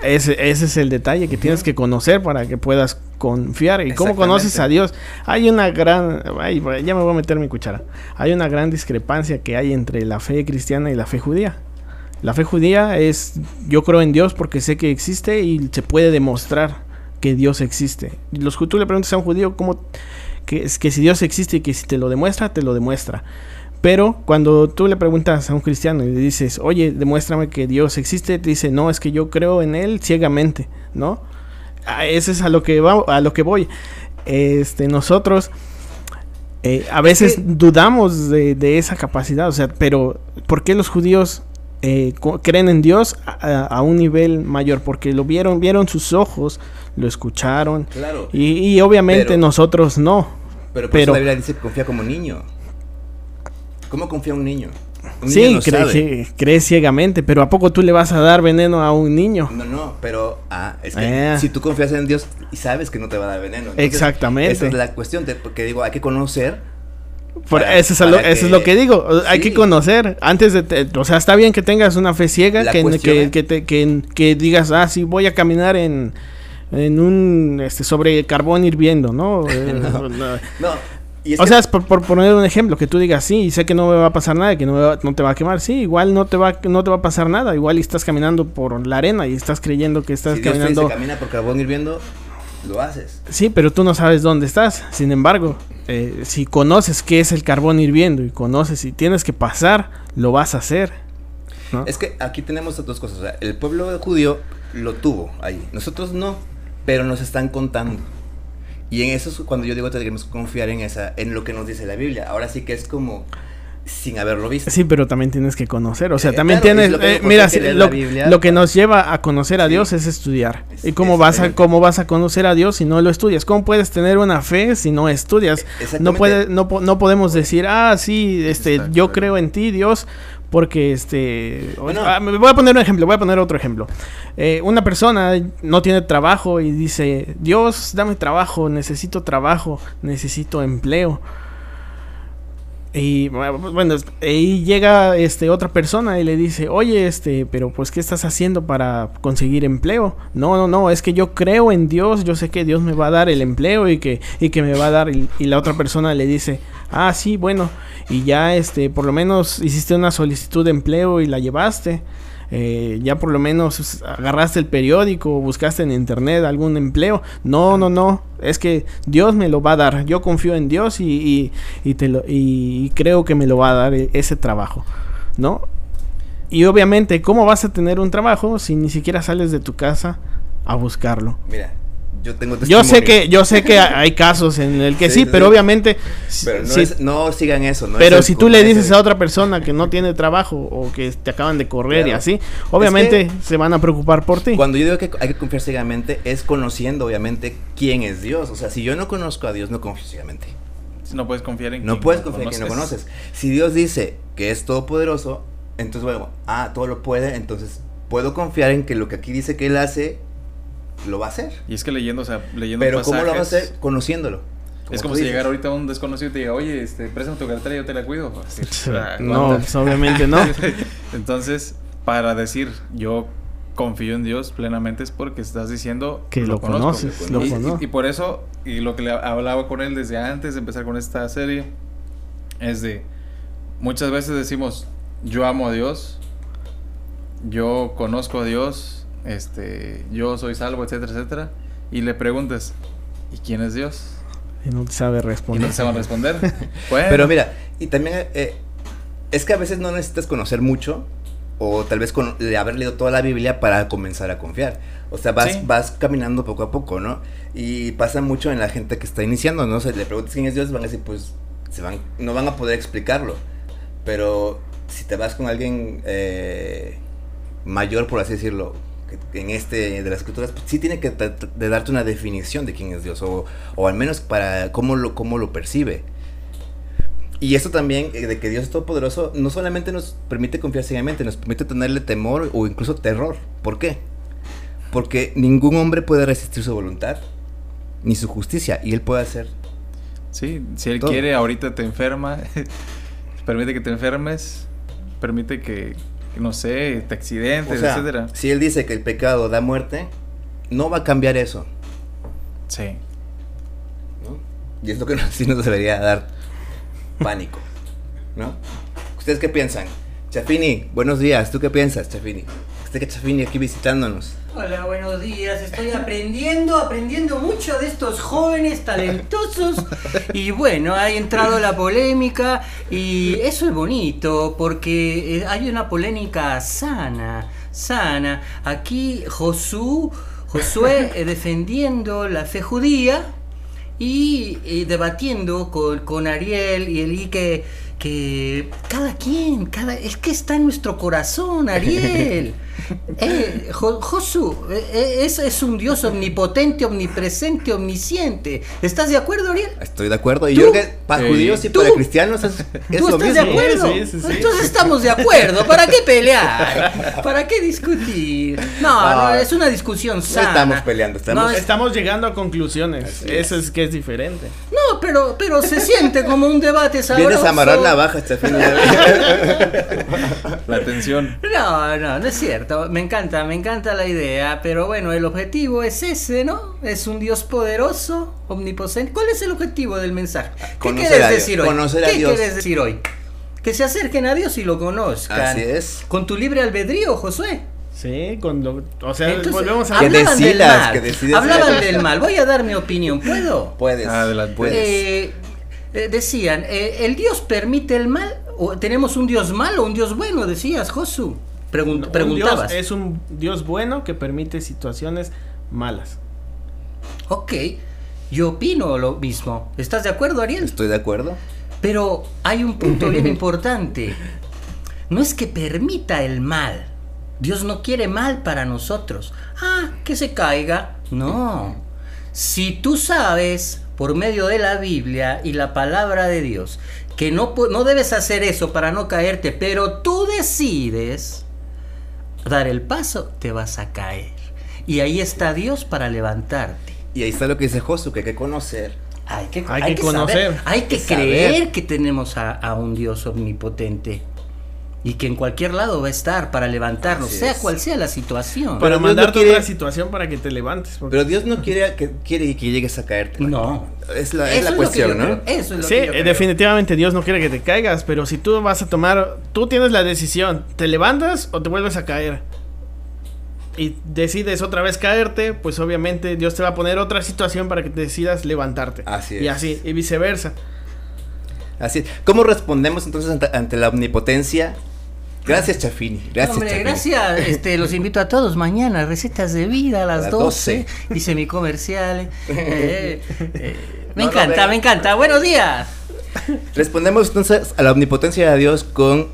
Ese, ese, es el detalle que tienes que conocer para que puedas confiar. ¿Y cómo conoces a Dios? Hay una gran. ya me voy a meter mi cuchara. Hay una gran discrepancia que hay entre la fe cristiana y la fe judía. La fe judía es: yo creo en Dios porque sé que existe y se puede demostrar que Dios existe. Los, tú le preguntas a un judío cómo, que, que si Dios existe y que si te lo demuestra, te lo demuestra. Pero cuando tú le preguntas a un cristiano y le dices, oye, demuéstrame que Dios existe, te dice, no, es que yo creo en Él ciegamente, ¿no? A eso es a lo que, va, a lo que voy. Este, nosotros eh, a veces dudamos de, de, esa capacidad, o sea, pero ¿por qué los judíos eh, creen en Dios a, un nivel mayor? Porque lo vieron, vieron sus ojos, lo escucharon. Claro. Y, obviamente nosotros no. Pero, por la Biblia dice que confía como niño. ¿Cómo confía un niño? sí, cree, ciegamente, pero ¿a poco tú le vas a dar veneno a un niño? No, no, pero ah, es que eh. si tú confías en Dios y sabes que no te va a dar veneno. Exactamente. Esa es la cuestión, de, porque digo, hay que conocer. eso, es lo, eso, es lo, que digo, hay que conocer antes de, o sea, está bien que tengas una fe ciega, que, que, te, que, digas, ah, sí, voy a caminar en, en un, este, sobre carbón hirviendo, ¿no? no, no o sea, por, poner un ejemplo, que tú digas, sí, sé que no me va a pasar nada, que no, no te va a quemar. Sí, igual no te, va, no te va a pasar nada. Igual estás caminando por la arena y estás creyendo que estás si caminando. Dios camina por carbón hirviendo, lo haces. Sí, pero tú no sabes dónde estás. Sin embargo, eh, si conoces qué es el carbón hirviendo y conoces si tienes que pasar, lo vas a hacer. Es que aquí tenemos dos cosas. O sea, el pueblo judío lo tuvo ahí. Nosotros no, pero nos están contando. Y en eso es cuando yo digo que tenemos que confiar en esa, en lo que nos dice la Biblia. Ahora sí que es como sin haberlo visto. Sí, pero también tienes que conocer. O sea, eh, también tienes. Eh, mira, lo, lo, que nos lleva a conocer a Dios es estudiar. ¿Y cómo vas, a, cómo vas a conocer a Dios si no lo estudias? ¿Cómo puedes tener una fe si no estudias? No, puede, no, no podemos decir, ah, sí, este, yo creo en ti, Dios, porque este. Ah, me voy a poner un ejemplo, voy a poner otro ejemplo. Eh, una persona no tiene trabajo y dice: Dios, dame trabajo, necesito trabajo, necesito empleo. Y bueno, y llega este otra persona y le dice, oye, este, pero pues, ¿qué estás haciendo para conseguir empleo? No, no, no, es que yo creo en Dios, yo sé que Dios me va a dar el empleo y que, y que me va a dar, y la otra persona le dice, ah, sí, bueno, y ya este, por lo menos hiciste una solicitud de empleo y la llevaste. Eh, ya por lo menos agarraste el periódico, buscaste en internet algún empleo. No, no, no. Es que Dios me lo va a dar. Yo confío en Dios y, y, te lo, y creo que me lo va a dar ese trabajo. ¿No? Y obviamente, ¿cómo vas a tener un trabajo si ni siquiera sales de tu casa a buscarlo? Mira, yo tengo Yo sé que, yo sé que hay casos en el que sí, pero obviamente. Pero no, sigan eso. pero si tú le dices a otra persona que no tiene trabajo o que te acaban de correr y así, obviamente se van a preocupar por ti. Cuando yo digo que hay que confiar ciegamente, es conociendo, obviamente, quién es Dios. O sea, si yo no conozco a Dios, no confío ciegamente. No puedes confiar en No puedes confiar en quien no conoces. Si Dios dice que es todopoderoso, entonces, bueno, ah, todo lo puede, entonces puedo confiar en que lo que aquí dice que Él hace lo va a hacer. Y es que leyendo, o sea, leyendo Pero ¿cómo lo va a hacer? Conociéndolo. es como si llegara ahorita un desconocido y te diga, oye, este, préstame tu cartera y yo te la cuido. no, pues, obviamente no. Entonces, para decir, yo confío en Dios plenamente es porque estás diciendo que lo, conoces, lo y, y, por eso, y lo que le hablaba con él desde antes de empezar con esta serie, es de, muchas veces decimos, yo amo a Dios, yo conozco a Dios, este, yo soy salvo, etcétera, etcétera, y le preguntas, ¿y quién es Dios? Y no sabe responder. Y no sabe responder. Pero mira, y también eh, es que a veces no necesitas conocer mucho o tal vez con, haber leído toda la Biblia para comenzar a confiar. O sea, vas, vas caminando poco a poco, ¿no? Y pasa mucho en la gente que está iniciando, ¿no? O sea, le preguntas quién es Dios, van a decir, pues, se van, no van a poder explicarlo. Pero si te vas con alguien eh, mayor, por así decirlo, en este de las escrituras, pues, sí tiene que de darte una definición de quién es Dios, o, o al menos para cómo lo, cómo lo percibe. Y eso también, eh, de que Dios es todopoderoso, no solamente nos permite confiar ciegamente, nos permite tenerle temor o incluso terror. ¿Por qué? Porque ningún hombre puede resistir su voluntad, ni su justicia, y él puede hacer. Sí, si él quiere, ahorita te enferma, permite que te enfermes, permite que, no sé, te accidentes, etc. etcétera. Si él dice que el pecado da muerte, no va a cambiar eso. Sí. Y es lo que sí nos debería dar pánico, ¿no? ¿Ustedes qué piensan? Chafini, buenos días. ¿Tú qué piensas, Chafini? Usted que Chafini aquí visitándonos. Hola, buenos días. Estoy aprendiendo, aprendiendo mucho de estos jóvenes talentosos. Y bueno, ha entrado la polémica y eso es bonito porque eh, hay una polémica sana, sana. Aquí Josué, Josué eh, defendiendo la fe judía y, debatiendo con, con, Ariel y el que, que cada quien, cada, es que está en nuestro corazón, Ariel. Eh, Josu eh, eh, es, es, un Dios omnipotente, omnipresente, omnisciente. ¿Estás de acuerdo, Ariel? Estoy de acuerdo. Y yo creo que para judíos y para cristianos es, es ¿Tú estás de acuerdo? Entonces estamos de acuerdo. ¿Para qué pelear? ¿Para qué discutir? No, no es una discusión sana. No estamos peleando, estamos, estamos llegando a conclusiones. Eso es que es diferente. No, pero, pero se siente como un debate sabroso. Vienes a amarrar navaja, Estefania. La tensión. No, no, no es cierto me encanta, me encanta la idea, pero bueno, el objetivo es ese, ¿no? Es un Dios poderoso, omnipotente. ¿Cuál es el objetivo del mensaje? ¿Qué quieres decir hoy? ¿Qué quieres decir hoy? Que se acerquen a Dios y lo conozcan. Así es. Con tu libre albedrío, Josué. Sí, cuando, o sea, volvemos a que decidas, que Hablaban del mal. Voy a dar mi opinión, ¿puedo? Puedes. Adelante. Puedes. Eh, eh, decían, eh, ¿el Dios permite el mal? ¿O ¿Tenemos un Dios malo o un Dios bueno? Decías, Josu preguntabas. es un Dios bueno que permite situaciones malas. Ok, yo opino lo mismo. ¿Estás de acuerdo, Ariel? Estoy de acuerdo. Pero hay un punto bien importante. No es que permita el mal. Dios no quiere mal para nosotros. Ah, que se caiga. No. Si tú sabes, por medio de la Biblia y la palabra de Dios, que no, no debes hacer eso para no caerte, pero tú decides, dar el paso, te vas a caer. Y ahí está Dios para levantarte. Y ahí está lo que dice Josu, que hay que conocer. Hay que, hay que, conocer. hay que, creer que tenemos a, un Dios omnipotente. Y que en cualquier lado va a estar para levantarnos, sea cual sea la situación. Para mandarte quiere... otra situación para que te levantes. Pero Dios no quiere que, quiere que llegues a caerte. No. Es la, es la cuestión, ¿no? Eso es lo sí, que definitivamente Dios no quiere que te caigas, pero si tú vas a tomar, tú tienes la decisión, ¿te levantas o te vuelves a caer? Y decides otra vez caerte, pues obviamente Dios te va a poner otra situación para que te decidas levantarte. Así es. Y así, y viceversa. Así es. ¿Cómo respondemos entonces ante la omnipotencia Gracias, Chafini. Gracias, Hombre, gracias. Este, los invito a todos mañana, recetas de vida a las, 12. Hice mi comercial. Eh, eh, me encanta, me encanta. Buenos días. Respondemos entonces a la omnipotencia de Dios con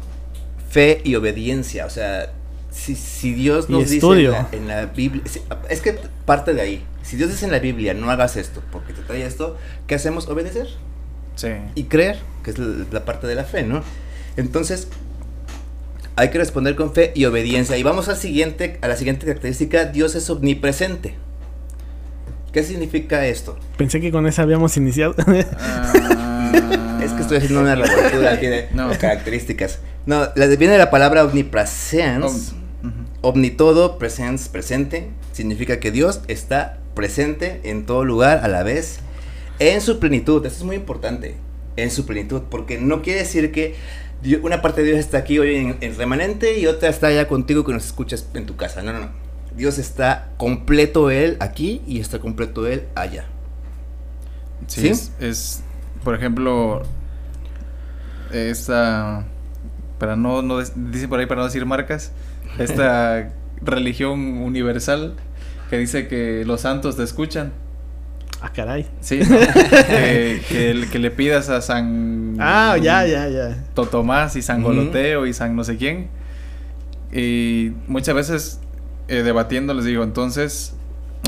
fe y obediencia. O sea, si, si Dios nos dice en la, Biblia, es que parte de ahí. Si Dios dice en la Biblia, no hagas esto porque te trae esto, ¿qué hacemos? Obedecer. Sí. Y creer, que es la parte de la fe, ¿no? Entonces, hay que responder con fe y obediencia. Y vamos al siguiente, a la siguiente característica, Dios es omnipresente. ¿Qué significa esto? Pensé que con esa habíamos iniciado. Ah. es que estoy haciendo una revoltura aquí de características. No, viene la palabra omnipresence. omnitodo, presence, presente, significa que Dios está presente en todo lugar a la vez, en su plenitud. Eso es muy importante, en su plenitud, porque no quiere decir que una parte de Dios está aquí hoy en, en, remanente y otra está allá contigo que nos escuchas en tu casa. No, no, no. Dios está completo Él aquí y está completo Él allá. Sí, Es, es, por ejemplo, esta, para no, no, dice por ahí para no decir marcas, esta religión universal que dice que los santos te escuchan. Ah, caray. Sí, que, que, le pidas a San... Ah, ya, ya, ya. Totomás y San Goloteo y San no sé quién. Y muchas veces eh, debatiendo les digo, entonces...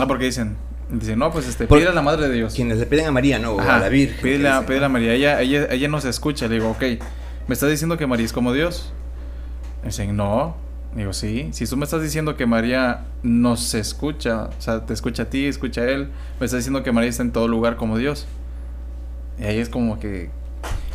Ah, porque dicen, Dicen, no, pues este, pide a la Madre de Dios. Quienes le piden a María, ¿no? A la Virgen. Pide a, a María. Ella, ella, ella nos escucha. Le digo, ok, ¿me estás diciendo que María es como Dios? dicen, no. Digo, sí. Si tú me estás diciendo que María nos escucha, o sea, te escucha a ti, escucha a él, me estás diciendo que María está en todo lugar como Dios. Y ahí es como que.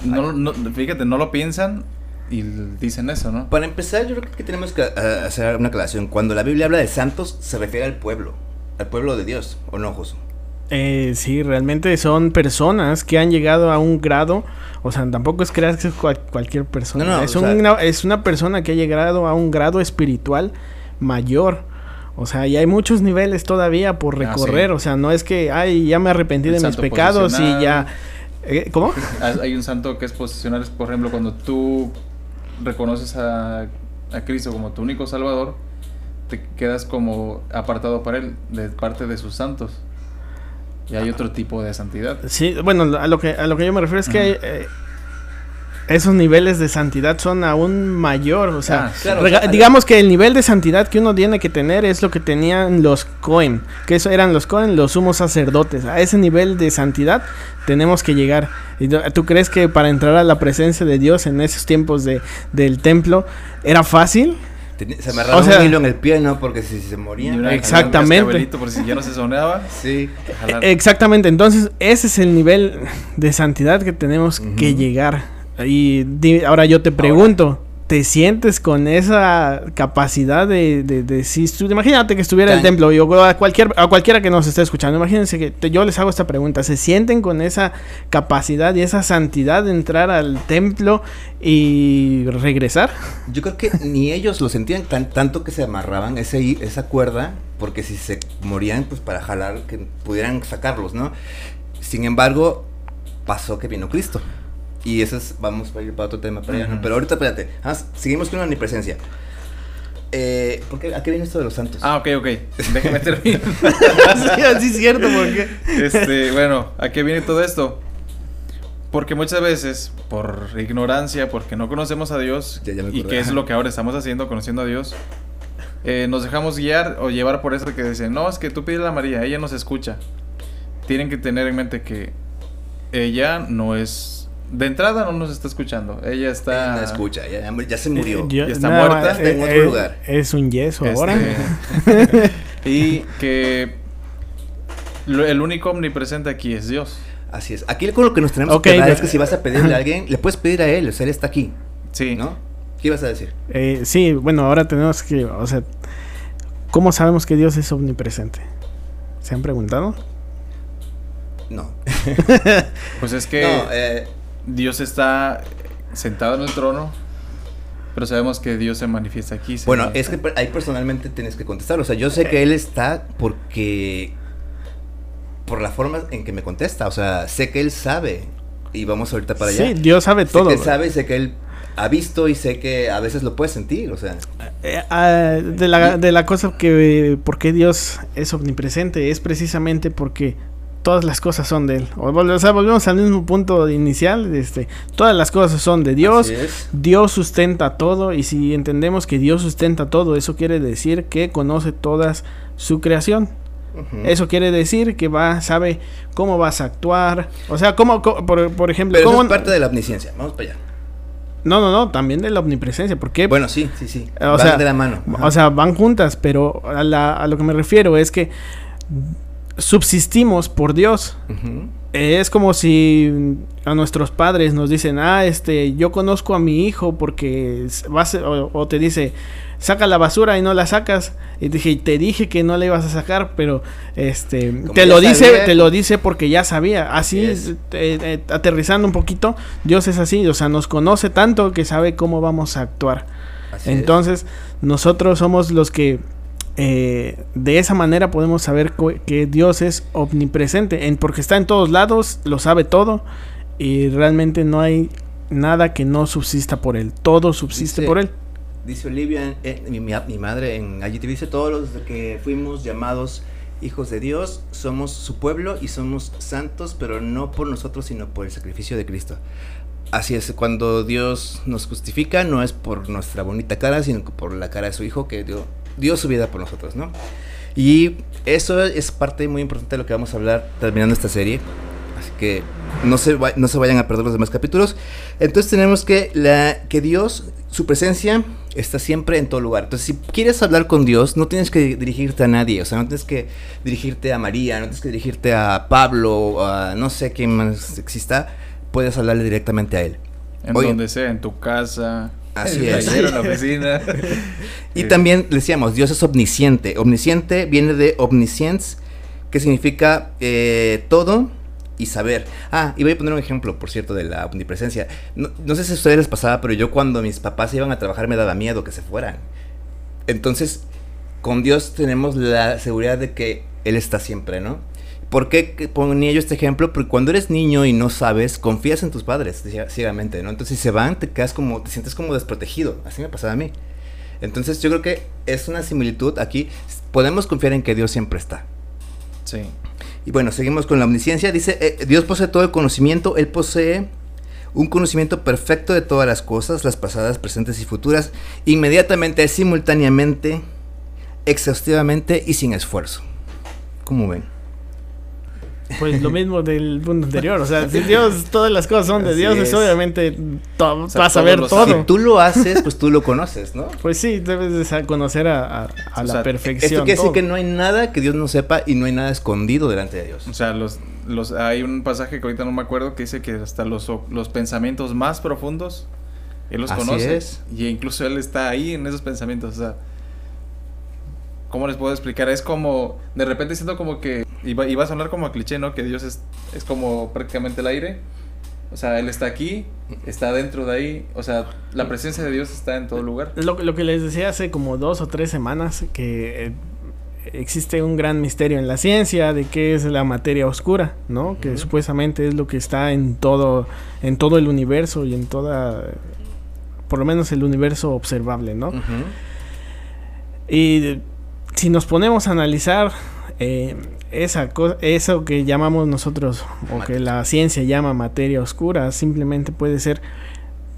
No, no, fíjate, no lo piensan y dicen eso, ¿no? Para empezar, yo creo que tenemos que uh, hacer una aclaración. Cuando la Biblia habla de santos, se refiere al pueblo, al pueblo de Dios, ¿o no, Josué? Eh, sí, realmente son personas que han llegado a un grado, o sea, tampoco es crear que es cualquier persona, no, no, es, una, es una persona que ha llegado a un grado espiritual mayor. O sea, y hay muchos niveles todavía por ah, recorrer. O sea, no es que, ay, ya me arrepentí de mis pecados y ya. Eh, ¿Cómo? Hay un santo que es posicional, por ejemplo, cuando tú reconoces a, a Cristo como tu único Salvador, te quedas como apartado para Él, de parte de sus santos. Y hay otro tipo de santidad. Sí, bueno, a lo que, a lo que yo me refiero es que eh, esos niveles de santidad son aún mayor. O sea, ah, digamos que el nivel de santidad que uno tiene que tener es lo que tenían los Cohen, que eso eran los Cohen, los sumos sacerdotes. A ese nivel de santidad tenemos que llegar. ¿Tú crees que para entrar a la presencia de Dios en esos tiempos de, del templo era fácil? Se me o un hilo en el pie, ¿no? Porque si se morían. Exactamente. Por si ya no se sonaba. Sí. Exactamente. Entonces, ese es el nivel de santidad que tenemos que llegar. Y ahora yo te pregunto, te sientes con esa capacidad de, de, si imagínate que estuviera el templo o a cualquier a cualquiera que nos esté escuchando imagínense que yo les hago esta pregunta se sienten con esa capacidad y esa santidad de entrar al templo y regresar yo creo que ni ellos lo sentían tan, tanto que se amarraban ese esa cuerda porque si se morían pues para jalar que pudieran sacarlos no sin embargo pasó que vino Cristo y eso es, vamos a ir para otro tema, para pero ahorita espérate, seguimos con la omnipresencia. Eh, ¿por qué, ¿A qué viene esto de los santos? Ah, ok, ok. Déjame terminar. sí, así es cierto, ¿por qué? Este, bueno, ¿a qué viene todo esto? Porque muchas veces, por ignorancia, porque no conocemos a Dios, y que es lo que ahora estamos haciendo, conociendo a Dios, eh, nos dejamos guiar o llevar por eso que dicen, no, es que tú pides a María, ella nos escucha. Tienen que tener en mente que ella no es de entrada no nos está escuchando. Ella está. no escucha, ya, se murió. ya está muerta. está en otro lugar. Es un yeso este, ahora. y que el único omnipresente aquí es Dios. Así es. Aquí con lo que nos tenemos que dar es que si vas a pedirle a alguien, le puedes pedir a él, o sea, él está aquí. Sí. ¿No? ¿Qué ibas a decir? Eh, sí, bueno, ahora tenemos que, o sea, ¿cómo sabemos que Dios es omnipresente? ¿Se han preguntado? No. pues es que no, eh, Dios está sentado en el trono, pero sabemos que Dios se manifiesta aquí. bueno, es que ahí personalmente tienes que contestar. O sea, yo sé que Él está porque... Por la forma en que me contesta. O sea, sé que Él sabe. Y vamos ahorita para allá. Sí, Dios sabe todo. Sé que Él sabe, sé que Él ha visto y sé que a veces lo puede sentir, o sea. Eh, ah, de, la, de la cosa que, ¿por qué Dios es omnipresente? Es precisamente porque todas las cosas son de él. O, sea, volvemos al mismo punto inicial, este, todas las cosas son de Dios. Dios sustenta todo y si entendemos que Dios sustenta todo, eso quiere decir que conoce todas su creación. Eso quiere decir que va, sabe cómo vas a actuar. O sea, cómo, por, ejemplo... Pero cómo, es parte de la omnisciencia. Vamos para allá. No, no, no, también de la omnipresencia, porque... Bueno, sí, sí, sí. O van de la mano. O sea, van juntas, pero a, la, a lo que me refiero es que subsistimos por Dios. es como si a nuestros padres nos dicen, ah, este, yo conozco a mi hijo porque vas, o, te dice, saca la basura y no la sacas. Y dije, te dije que no la ibas a sacar, pero este, te lo dice, te lo dice porque ya sabía. Así, eh, eh, aterrizando un poquito, Dios es así, o sea, nos conoce tanto que sabe cómo vamos a actuar. Entonces, nosotros somos los que eh, de esa manera podemos saber que Dios es omnipresente, en, porque está en todos lados, lo sabe todo y realmente no hay nada que no subsista por él, todo subsiste por él. Dice Olivia, mi, mi, madre en allí te dice, todos los que fuimos llamados hijos de Dios, somos su pueblo y somos santos, pero no por nosotros, sino por el sacrificio de Cristo. Así es, cuando Dios nos justifica, no es por nuestra bonita cara, sino por la cara de su Hijo que dio dio su vida por nosotros, ¿no? Y eso es parte muy importante de lo que vamos a hablar terminando esta serie. Así que no se, no se vayan a perder los demás capítulos. Entonces tenemos que, la, que Dios, su presencia, está siempre en todo lugar. Entonces si quieres hablar con Dios, no tienes que dirigirte a nadie. O sea, no tienes que dirigirte a María, no tienes que dirigirte a Pablo, a no sé quién más exista. Puedes hablarle directamente a Él. En donde sea, en tu casa, Así es. La oficina. y también decíamos, Dios es omnisciente. Omnisciente viene de omniscience, que significa eh, todo y saber. Ah, y voy a poner un ejemplo, por cierto, de la omnipresencia. No, sé si a ustedes les pasaba, pero yo cuando mis papás iban a trabajar me daba miedo que se fueran. Entonces, con Dios tenemos la seguridad de que Él está siempre, ¿no? ¿Por qué ponía yo este ejemplo? Porque cuando eres niño y no sabes, confías en tus padres ciegamente, ¿no? Entonces si se van, te quedas como, te sientes como desprotegido. Así me pasaba a mí. Entonces yo creo que es una similitud aquí. Podemos confiar en que Dios siempre está. Sí. Y bueno, seguimos con la omnisciencia. Dice, eh, Dios posee todo el conocimiento, Él posee un conocimiento perfecto de todas las cosas, las pasadas, presentes y futuras, inmediatamente, simultáneamente, exhaustivamente y sin esfuerzo. ¿Cómo ven? Pues lo mismo del punto anterior. O sea, si Dios, todas las cosas son de Dios, es. obviamente vas a ver todo. Si tú lo haces, pues tú lo conoces, ¿no? Pues sí, debes de conocer a, la perfección. Esto quiere decir que no hay nada que Dios no sepa y no hay nada escondido delante de Dios. O sea, los, los, hay un pasaje que ahorita no me acuerdo que dice que hasta los, los pensamientos más profundos Él los conoce. Y incluso Él está ahí en esos pensamientos. O sea, ¿cómo les puedo explicar? Es como, de repente siento como que y va, a sonar como a cliché, ¿no? Que Dios es, es como prácticamente el aire. O sea, Él está aquí, está dentro de ahí. O sea, la presencia de Dios está en todo lugar. Lo, lo que les decía hace como dos o tres semanas, que eh, existe un gran misterio en la ciencia de qué es la materia oscura, ¿no? Que supuestamente es lo que está en todo, en todo el universo y en toda, por lo menos el universo observable, ¿no? Y si nos ponemos a analizar eh, esa eso que llamamos nosotros o que la ciencia llama materia oscura simplemente puede ser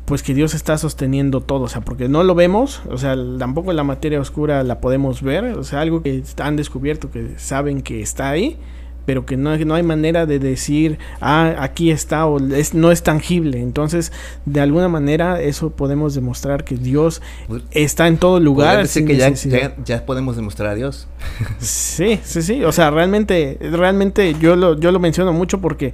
pues que Dios está sosteniendo todo, o sea, porque no lo vemos, o sea, tampoco la materia oscura la podemos ver, o sea, algo que han descubierto que saben que está ahí, pero que no, no hay manera de decir, ah, aquí está o es, no es tangible. Entonces, de alguna manera, eso podemos demostrar que Dios pues, está en todo lugar. Decir que ya, ya, podemos demostrar a Dios. sí, sí, sí. O sea, realmente, realmente yo lo, yo lo menciono mucho porque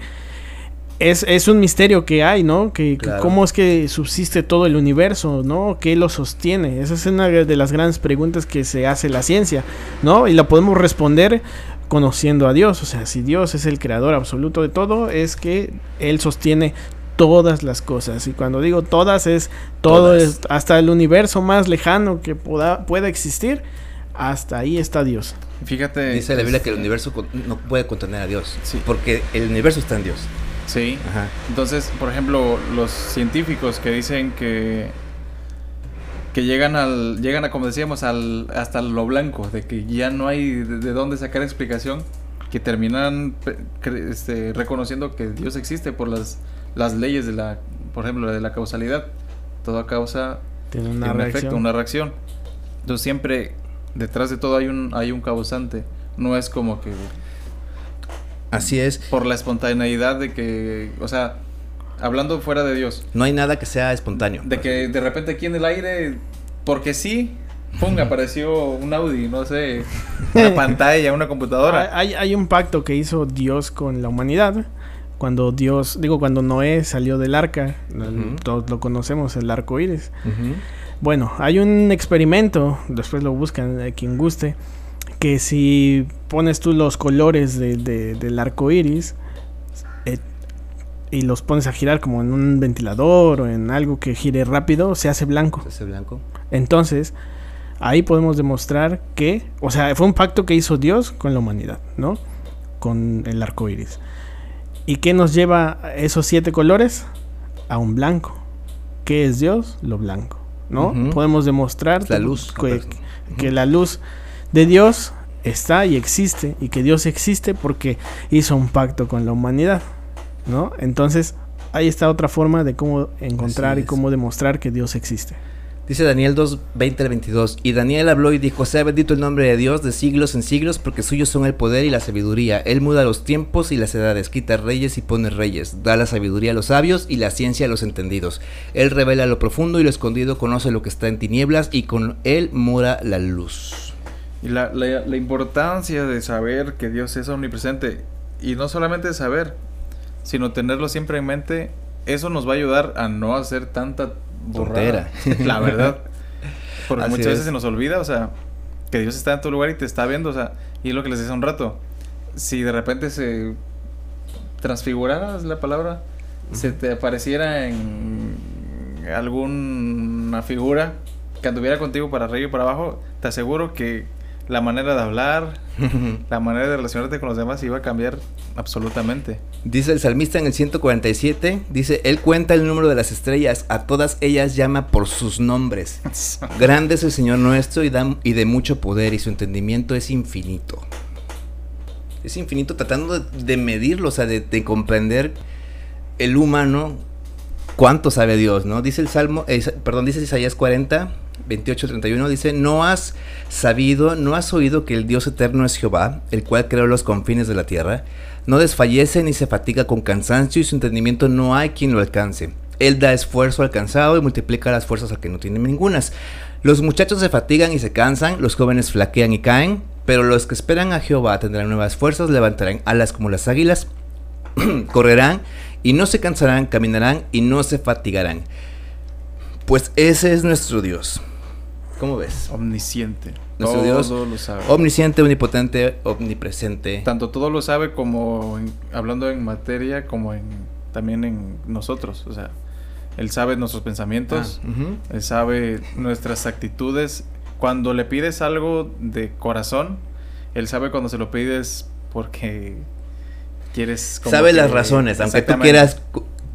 es, es un misterio que hay, ¿no? Que, cómo es que subsiste todo el universo, ¿no? ¿Qué lo sostiene? Esa es una de las grandes preguntas que se hace la ciencia, ¿no? Y la podemos responder conociendo a Dios. O sea, si Dios es el creador absoluto de todo, es que Él sostiene todas las cosas. Y cuando digo todas, es todo, Es, hasta el universo más lejano que pueda, pueda existir, hasta ahí está Dios. Fíjate. Dice la Biblia que el universo no puede contener a Dios. Porque el universo está en Dios. Sí. Entonces, por ejemplo, los científicos que dicen que que llegan al llegan a como decíamos al hasta lo blanco de que ya no hay de, dónde sacar explicación que terminan este, reconociendo que Dios existe por las las leyes de la por ejemplo de la causalidad. Toda causa tiene una reacción. efecto una reacción. Entonces siempre detrás de todo hay un hay un causante. No es como que así es. por la espontaneidad de que o sea hablando fuera de Dios. No hay nada que sea espontáneo. De que de repente aquí en el aire, porque sí, ¡pum! apareció un Audi, no sé, una pantalla, una computadora. Hay, hay un pacto que hizo Dios con la humanidad. Cuando Dios, digo, cuando Noé salió del arca, todos lo conocemos, el arco iris. Bueno, hay un experimento, después lo buscan a quien guste, que si pones tú los colores del arco iris eh, y los pones a girar como en un ventilador o en algo que gire rápido, se hace blanco. Se hace blanco. Entonces, ahí podemos demostrar que, o sea, fue un pacto que hizo Dios con la humanidad, ¿no? Con el arco iris. ¿Y qué nos lleva esos siete colores? A un blanco. ¿Qué es Dios? Lo blanco, ¿no? Podemos demostrar la luz, que, que la luz de Dios está y existe y que Dios existe porque hizo un pacto con la humanidad, ¿no? Entonces, ahí está otra forma de cómo encontrar y cómo demostrar que Dios existe. Dice Daniel 2, 20 al 22. Y Daniel habló y dijo: Sea bendito el nombre de Dios de siglos en siglos, porque suyos son el poder y la sabiduría. Él muda los tiempos y las edades, quita reyes y pone reyes. Da la sabiduría a los sabios y la ciencia a los entendidos. Él revela lo profundo y lo escondido, conoce lo que está en tinieblas y con él mura la luz. Y la, la, importancia de saber que Dios es omnipresente. Y no solamente saber, sino tenerlo siempre en mente. Eso nos va a ayudar a no hacer tanta borrera. La verdad. Porque muchas veces se nos olvida, o sea, que Dios está en tu lugar y te está viendo, o sea, y es lo que les decía un rato. Si de repente se transfigurara la palabra, se te apareciera en alguna figura que anduviera contigo para arriba y para abajo, te aseguro que la manera de hablar, la manera de relacionarte con los demás iba a cambiar absolutamente. Dice el salmista en el 147, dice, Él cuenta el número de las estrellas, a todas ellas llama por sus nombres. Grande es el Señor nuestro y, y de mucho poder y su entendimiento es infinito. Es infinito tratando de, medirlo, o sea, de, comprender el humano cuánto sabe Dios, ¿no? Dice el Salmo, eh, perdón, dice Isaías 40, 28-31 dice, no has sabido, no has oído que el Dios eterno es Jehová, el cual creó los confines de la tierra, no desfallece ni se fatiga con cansancio y su entendimiento no hay quien lo alcance. Él da esfuerzo al cansado y multiplica las fuerzas al que no tiene ningunas. Los muchachos se fatigan y se cansan, los jóvenes flaquean y caen, pero los que esperan a Jehová tendrán nuevas fuerzas, levantarán alas como las águilas, correrán y no se cansarán, caminarán y no se fatigarán. Pues ese es nuestro Dios. ¿Cómo ves? Omnisciente. Nuestro Dios lo sabe. Omnisciente, omnipotente, omnipresente. Tanto todo lo sabe como hablando en materia, como en también en nosotros. O sea, Él sabe nuestros pensamientos, ah, Él sabe nuestras actitudes. Cuando le pides algo de corazón, Él sabe cuando se lo pides porque quieres... sabe las razones, aunque tú quieras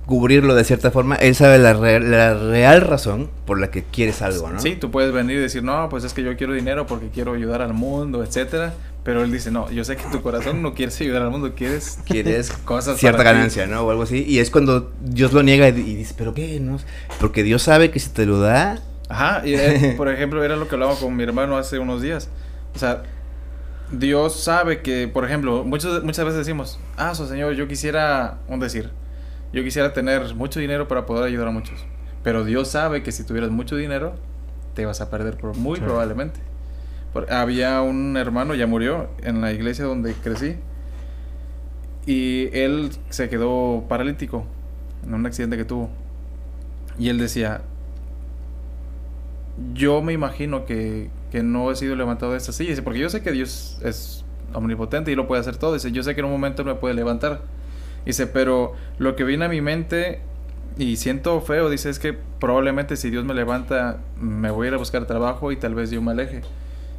cubrirlo de cierta forma, él sabe la, la, real razón por la que quieres algo, ¿no? Sí, tú puedes venir y decir, no, pues es que yo quiero dinero porque quiero ayudar al mundo, etcétera. Pero él dice, no, yo sé que tu corazón no quieres ayudar al mundo, quieres... Quieres cosas cierta ganancia, ¿no? O algo así. Y es cuando Dios lo niega y, dice, pero ¿qué? No? Porque Dios sabe que si te lo da... Ajá, y eh, por ejemplo, era lo que hablaba con mi hermano hace unos días. O sea, Dios sabe que, por ejemplo, muchas, muchas veces decimos, ah, so, Señor, yo quisiera, un decir, yo quisiera tener mucho dinero para poder ayudar a muchos. Pero Dios sabe que si tuvieras mucho dinero, te vas a perder por muy probablemente. había un hermano, ya murió, en la iglesia donde crecí. Y él se quedó paralítico en un accidente que tuvo. Y él decía, yo me imagino que, que no he sido levantado de esta silla. Porque yo sé que Dios es omnipotente y lo puede hacer todo. Dice, yo sé que en un momento me puede levantar Dice, pero lo que viene a mi mente y siento feo, dice, es que probablemente si Dios me levanta, me voy a ir a buscar trabajo y tal vez yo me aleje.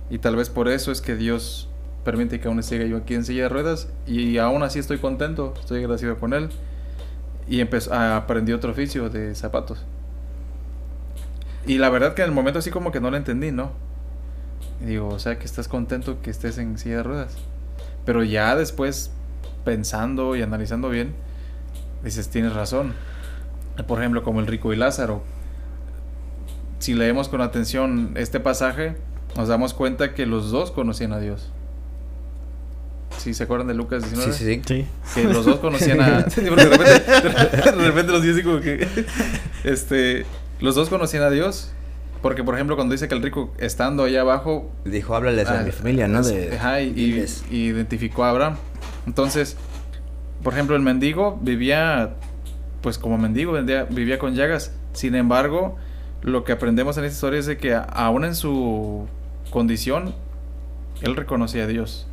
Y tal vez por eso es que Dios permite que aún siga yo aquí en silla de ruedas y aún así estoy contento, estoy agradecido con Él. Y empezó, aprendí otro oficio de zapatos. Y la verdad que en el momento así como que no lo entendí, ¿no? Digo, o sea, que estás contento que estés en silla de ruedas. Pero ya después pensando y analizando bien, dices, tienes razón. Por ejemplo, como el rico y Lázaro. Si leemos con atención este pasaje, nos damos cuenta que los dos conocían a Dios. ¿Sí se acuerdan de Lucas 19? Sí, sí, sí. Que los dos conocían a... de, repente, de repente los como que... Este, los dos conocían a Dios Porque, por ejemplo, cuando dice que el rico estando allá abajo... Dijo, háblales a, mi ah, familia, ¿no? De, ajá, y, identificó a Abraham. Entonces, por ejemplo, el mendigo vivía, pues como mendigo, vivía, vivía con llagas. Sin embargo, lo que aprendemos en esta historia es de que aún en su condición, él reconocía a Dios.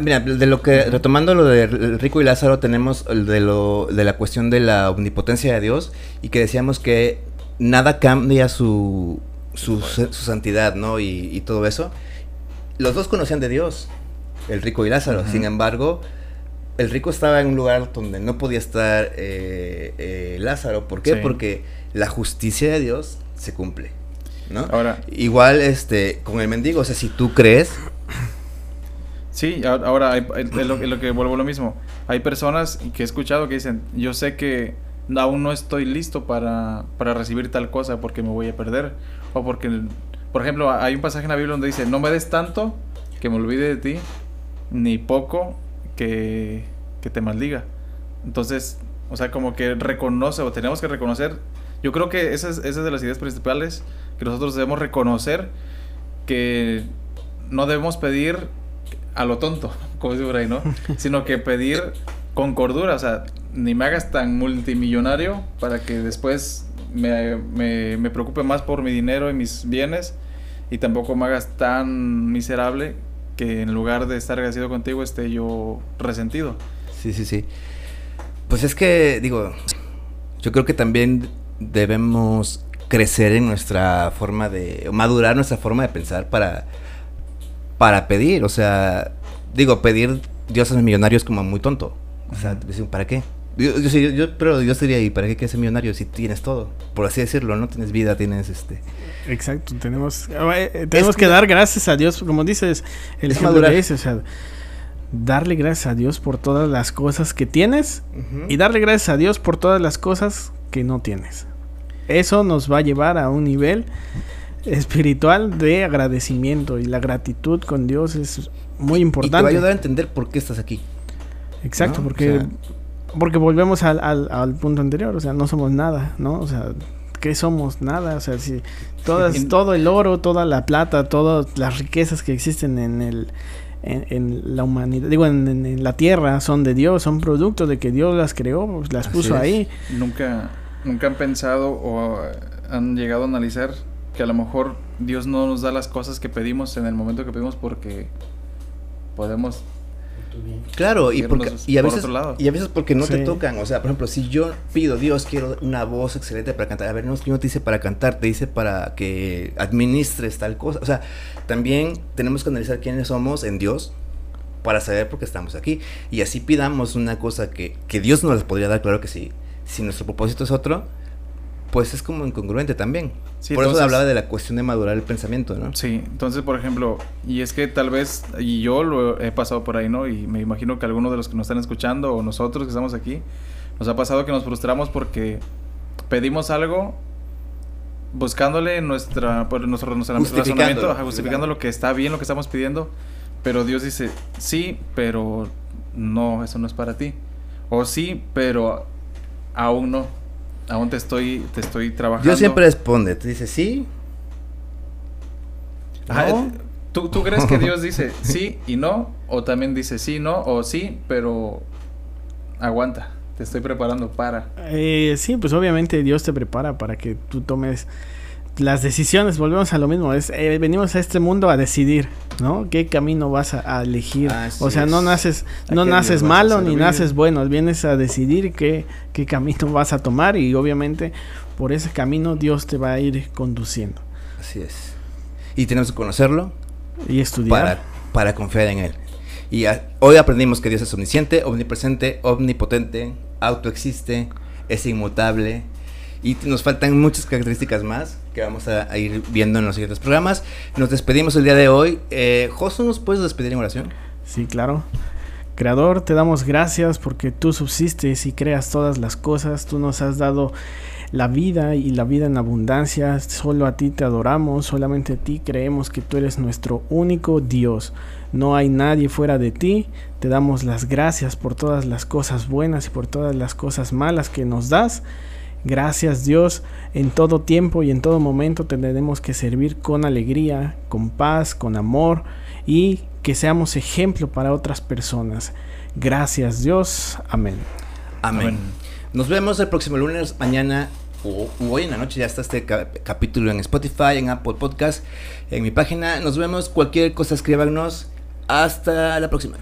Mira, de lo que, retomando lo de Rico y Lázaro, tenemos de, lo, de la cuestión de la omnipotencia de Dios y que decíamos que nada cambia su, su, santidad, ¿no? Y, todo eso. Los dos conocían de Dios, el rico y Lázaro. Sin embargo, el rico estaba en un lugar donde no podía estar eh, eh, Lázaro. ¿Por qué? Porque la justicia de Dios se cumple. ¿no? Ahora, Igual este, con el mendigo, o sea, si tú crees, Sí, ahora es lo, que vuelvo lo mismo. Hay personas que he escuchado que dicen, yo sé que aún no estoy listo para, para recibir tal cosa porque me voy a perder. O porque, por ejemplo, hay un pasaje en la Biblia donde dice, no me des tanto que me olvide de ti, ni poco que, que te maldiga. Entonces, o sea, como que reconoce o tenemos que reconocer. Yo creo que esa es, esa es de las ideas principales que nosotros debemos reconocer que no debemos pedir a lo tonto, como dice por ahí, ¿no? Sino que pedir con cordura, o sea, ni me hagas tan multimillonario para que después me, me, preocupe más por mi dinero y mis bienes y tampoco me hagas tan miserable que en lugar de estar agradecido contigo esté yo resentido. Sí, sí, sí. Pues es que, digo, yo creo que también debemos crecer en nuestra forma de, madurar nuestra forma de pensar para para pedir. O sea, digo, pedir dioses millonarios como muy tonto. O sea, ¿para qué? Yo, yo, yo, pero yo sería ahí, ¿para qué quieres ser millonario si tienes todo? Por así decirlo, ¿no? Tienes vida, tienes este... Exacto, tenemos, eh, tenemos que, dar gracias a Dios, como dices, el es o sea, darle gracias a Dios por todas las cosas que tienes y darle gracias a Dios por todas las cosas que no tienes. Eso nos va a llevar a un nivel espiritual de agradecimiento y la gratitud con Dios es muy importante. Y te va a ayudar a entender por qué estás aquí. Exacto, porque, porque volvemos al, al, punto anterior, o sea, no somos nada, ¿no? O sea, ¿qué somos? Nada, o sea, si todas, todo el oro, toda la plata, todas las riquezas que existen en el... En, la humanidad, digo, en, la tierra, son de Dios, son producto de que Dios las creó, pues, las puso ahí. Nunca, nunca han pensado o han llegado a analizar que a lo mejor Dios no nos da las cosas que pedimos en el momento que pedimos porque podemos Claro, y, porque, y, a veces, y a veces porque no te tocan. O sea, por ejemplo, si yo pido, Dios, quiero una voz excelente para cantar. A ver, no, no te dice para cantar, te dice para que administres tal cosa. O sea, también tenemos que analizar quiénes somos en Dios para saber por qué estamos aquí. Y así pidamos una cosa que, que Dios nos podría dar, claro que sí. Si nuestro propósito es otro, pues es como incongruente también. por eso hablaba de la cuestión de madurar el pensamiento, ¿no? Sí, entonces, por ejemplo, y es que tal vez, y yo lo he pasado por ahí, ¿no? Y me imagino que algunos de los que nos están escuchando o nosotros que estamos aquí, nos ha pasado que nos frustramos porque pedimos algo buscándole nuestra, por nuestro, razonamiento, justificando lo que está bien, lo que estamos pidiendo, pero Dios dice, sí, pero no, eso no es para ti. O sí, pero aún no aún te estoy, te estoy trabajando. Yo siempre responde, te dice sí. ¿tú, ¿tú, crees que Dios dice sí y no? O también dice sí, no, o sí, pero aguanta, te estoy preparando para. Eh, sí, pues obviamente Dios te prepara para que tú tomes las decisiones, volvemos a lo mismo, es, eh, venimos a este mundo a decidir, ¿no? ¿Qué camino vas a, elegir? o sea, no naces, no naces malo ni naces bueno, vienes a decidir qué, qué camino vas a tomar y obviamente por ese camino Dios te va a ir conduciendo. Así es. Y tenemos que conocerlo y estudiar para, para confiar en él. Y hoy aprendimos que Dios es omnisciente, omnipresente, omnipotente, autoexiste, es inmutable, y nos faltan muchas características más que vamos a, ir viendo en los siguientes programas. Nos despedimos el día de hoy. Eh, Josu, ¿nos puedes despedir en oración? Sí, claro. Creador, te damos gracias porque tú subsistes y creas todas las cosas. Tú nos has dado la vida y la vida en abundancia. Solo a ti te adoramos, solamente a ti creemos que tú eres nuestro único Dios. No hay nadie fuera de ti. Te damos las gracias por todas las cosas buenas y por todas las cosas malas que nos das Gracias Dios, en todo tiempo y en todo momento tenemos que servir con alegría, con paz, con amor y que seamos ejemplo para otras personas. Gracias Dios. Amén. Amén. Nos vemos el próximo lunes, mañana o hoy en la noche. Ya está este capítulo en Spotify, en Apple Podcast, en mi página. Nos vemos. Cualquier cosa escríbanos. Hasta la próxima.